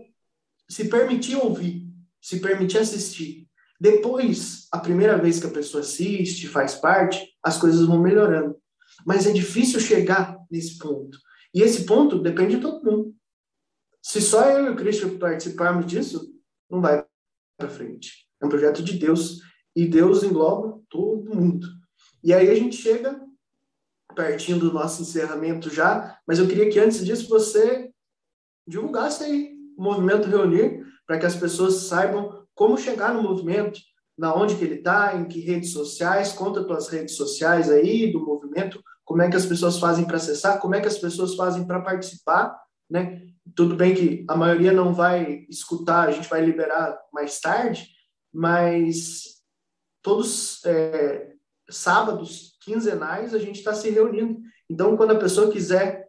A: se permitir ouvir, se permitir assistir. Depois, a primeira vez que a pessoa assiste, faz parte, as coisas vão melhorando. Mas é difícil chegar nesse ponto. E esse ponto depende de todo mundo. Se só eu e o Christian participarmos disso, não vai para frente. É um projeto de Deus e Deus engloba todo mundo. E aí a gente chega pertinho do nosso encerramento já, mas eu queria que antes disso você divulgasse aí o movimento Reunir, para que as pessoas saibam como chegar no movimento, na onde que ele está, em que redes sociais, conta tuas redes sociais aí do movimento, como é que as pessoas fazem para acessar, como é que as pessoas fazem para participar, né? Tudo bem que a maioria não vai escutar, a gente vai liberar mais tarde, mas todos é, sábados quinzenais a gente está se reunindo. Então, quando a pessoa quiser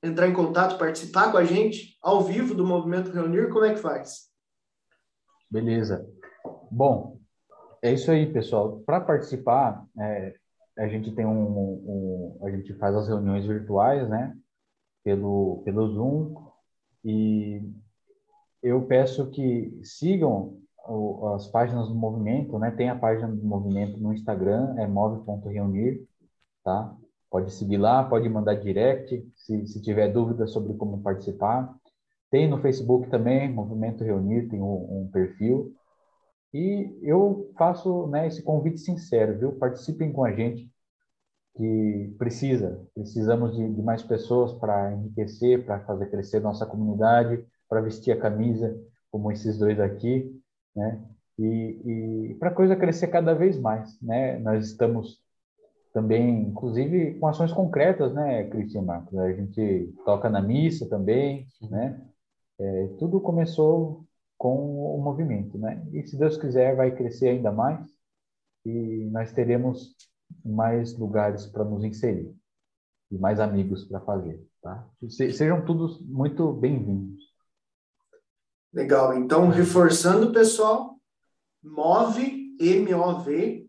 A: entrar em contato, participar com a gente ao vivo do Movimento Reunir, como é que faz?
B: Beleza. Bom, é isso aí, pessoal. Para participar, é, a gente tem um, um, a gente faz as reuniões virtuais, né? Pelo pelo Zoom e eu peço que sigam o, as páginas do movimento, né? Tem a página do movimento no Instagram, é move.reunir, tá? Pode seguir lá, pode mandar direct, se, se tiver dúvida sobre como participar. Tem no Facebook também, Movimento Reunir, tem um, um perfil. E eu faço né, esse convite sincero, viu? Participem com a gente, que precisa, precisamos de, de mais pessoas para enriquecer, para fazer crescer nossa comunidade, para vestir a camisa, como esses dois aqui, né? E, e para a coisa crescer cada vez mais, né? Nós estamos também, inclusive, com ações concretas, né, Cristian Marcos? A gente toca na missa também, né? É, tudo começou com o movimento, né? E se Deus quiser, vai crescer ainda mais e nós teremos mais lugares para nos inserir e mais amigos para fazer, tá? Sejam todos muito bem-vindos.
A: Legal. Então, reforçando, pessoal, move, M-O-V,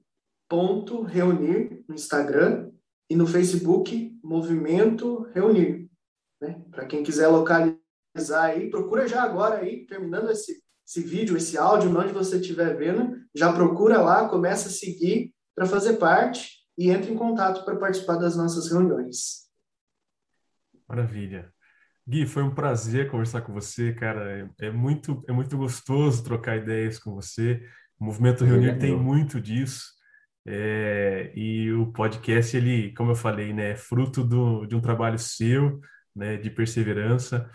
A: ponto, reunir no Instagram e no Facebook, Movimento Reunir. Né? Para quem quiser localizar aí, procura já agora aí, terminando esse, esse vídeo, esse áudio, onde você estiver vendo, já procura lá, começa a seguir para fazer parte e entre em contato para participar das nossas reuniões.
C: Maravilha. Gui, foi um prazer conversar com você, cara. É, é muito, é muito gostoso trocar ideias com você. O Movimento Reunir tem muito disso. É, e o podcast, ele, como eu falei, né, é fruto do, de um trabalho seu, né, de perseverança.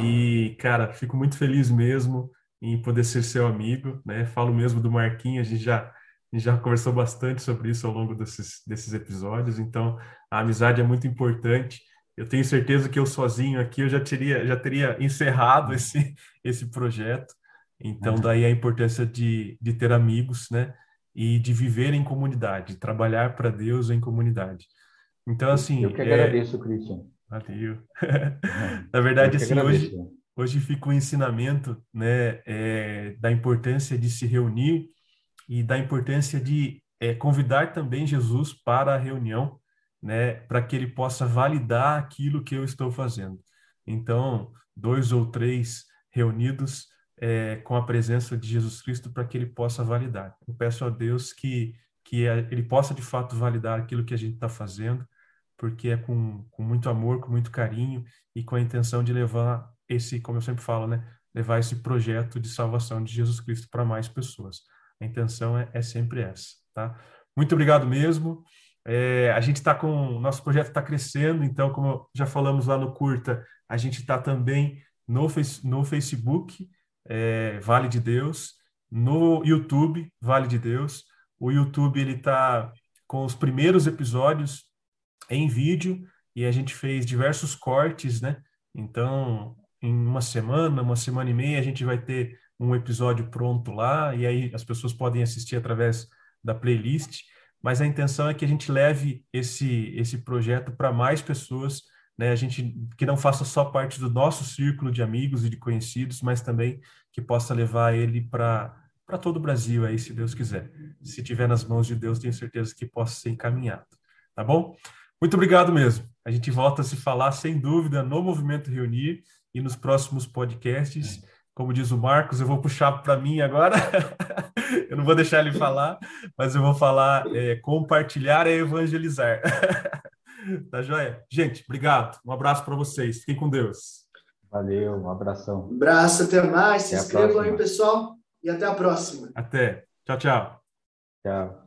C: E, cara, fico muito feliz mesmo em poder ser seu amigo, né? Falo mesmo do Marquinhos, a gente já, a gente já conversou bastante sobre isso ao longo desses, desses episódios. Então, a amizade é muito importante eu tenho certeza que eu sozinho aqui eu já teria, já teria encerrado uhum. esse, esse projeto. Então, uhum. daí a importância de, de ter amigos, né? E de viver em comunidade, trabalhar para Deus em comunidade. Então, assim.
B: Eu que é agradeço, é... Christian.
C: Valeu. Na verdade, assim, hoje, hoje fica o um ensinamento, né, é, da importância de se reunir e da importância de é, convidar também Jesus para a reunião, né, para que ele possa validar aquilo que eu estou fazendo. Então, dois ou três reunidos é, com a presença de Jesus Cristo para que ele possa validar. Eu peço a Deus que, que ele possa de fato validar aquilo que a gente está fazendo, porque é com, com muito amor, com muito carinho e com a intenção de levar esse, como eu sempre falo, né, levar esse projeto de salvação de Jesus Cristo para mais pessoas. A intenção é, é sempre essa, tá? Muito obrigado mesmo. É, a gente está com. Nosso projeto está crescendo, então, como já falamos lá no Curta, a gente está também no, no Facebook, é, Vale de Deus, no YouTube, Vale de Deus. O YouTube ele está com os primeiros episódios em vídeo e a gente fez diversos cortes, né? Então, em uma semana, uma semana e meia, a gente vai ter um episódio pronto lá e aí as pessoas podem assistir através da playlist mas a intenção é que a gente leve esse, esse projeto para mais pessoas, né? A gente que não faça só parte do nosso círculo de amigos e de conhecidos, mas também que possa levar ele para para todo o Brasil aí, se Deus quiser. Se tiver nas mãos de Deus, tenho certeza que possa ser encaminhado. Tá bom? Muito obrigado mesmo. A gente volta a se falar sem dúvida no Movimento Reunir e nos próximos podcasts. Como diz o Marcos, eu vou puxar para mim agora. eu não vou deixar ele falar, mas eu vou falar é, compartilhar é evangelizar. Tá joia? Gente, obrigado. Um abraço para vocês. Fiquem com Deus.
B: Valeu, um abração.
A: Um abraço, até mais. Se inscrevam aí, pessoal. E até a próxima.
C: Até. Tchau, tchau.
B: Tchau.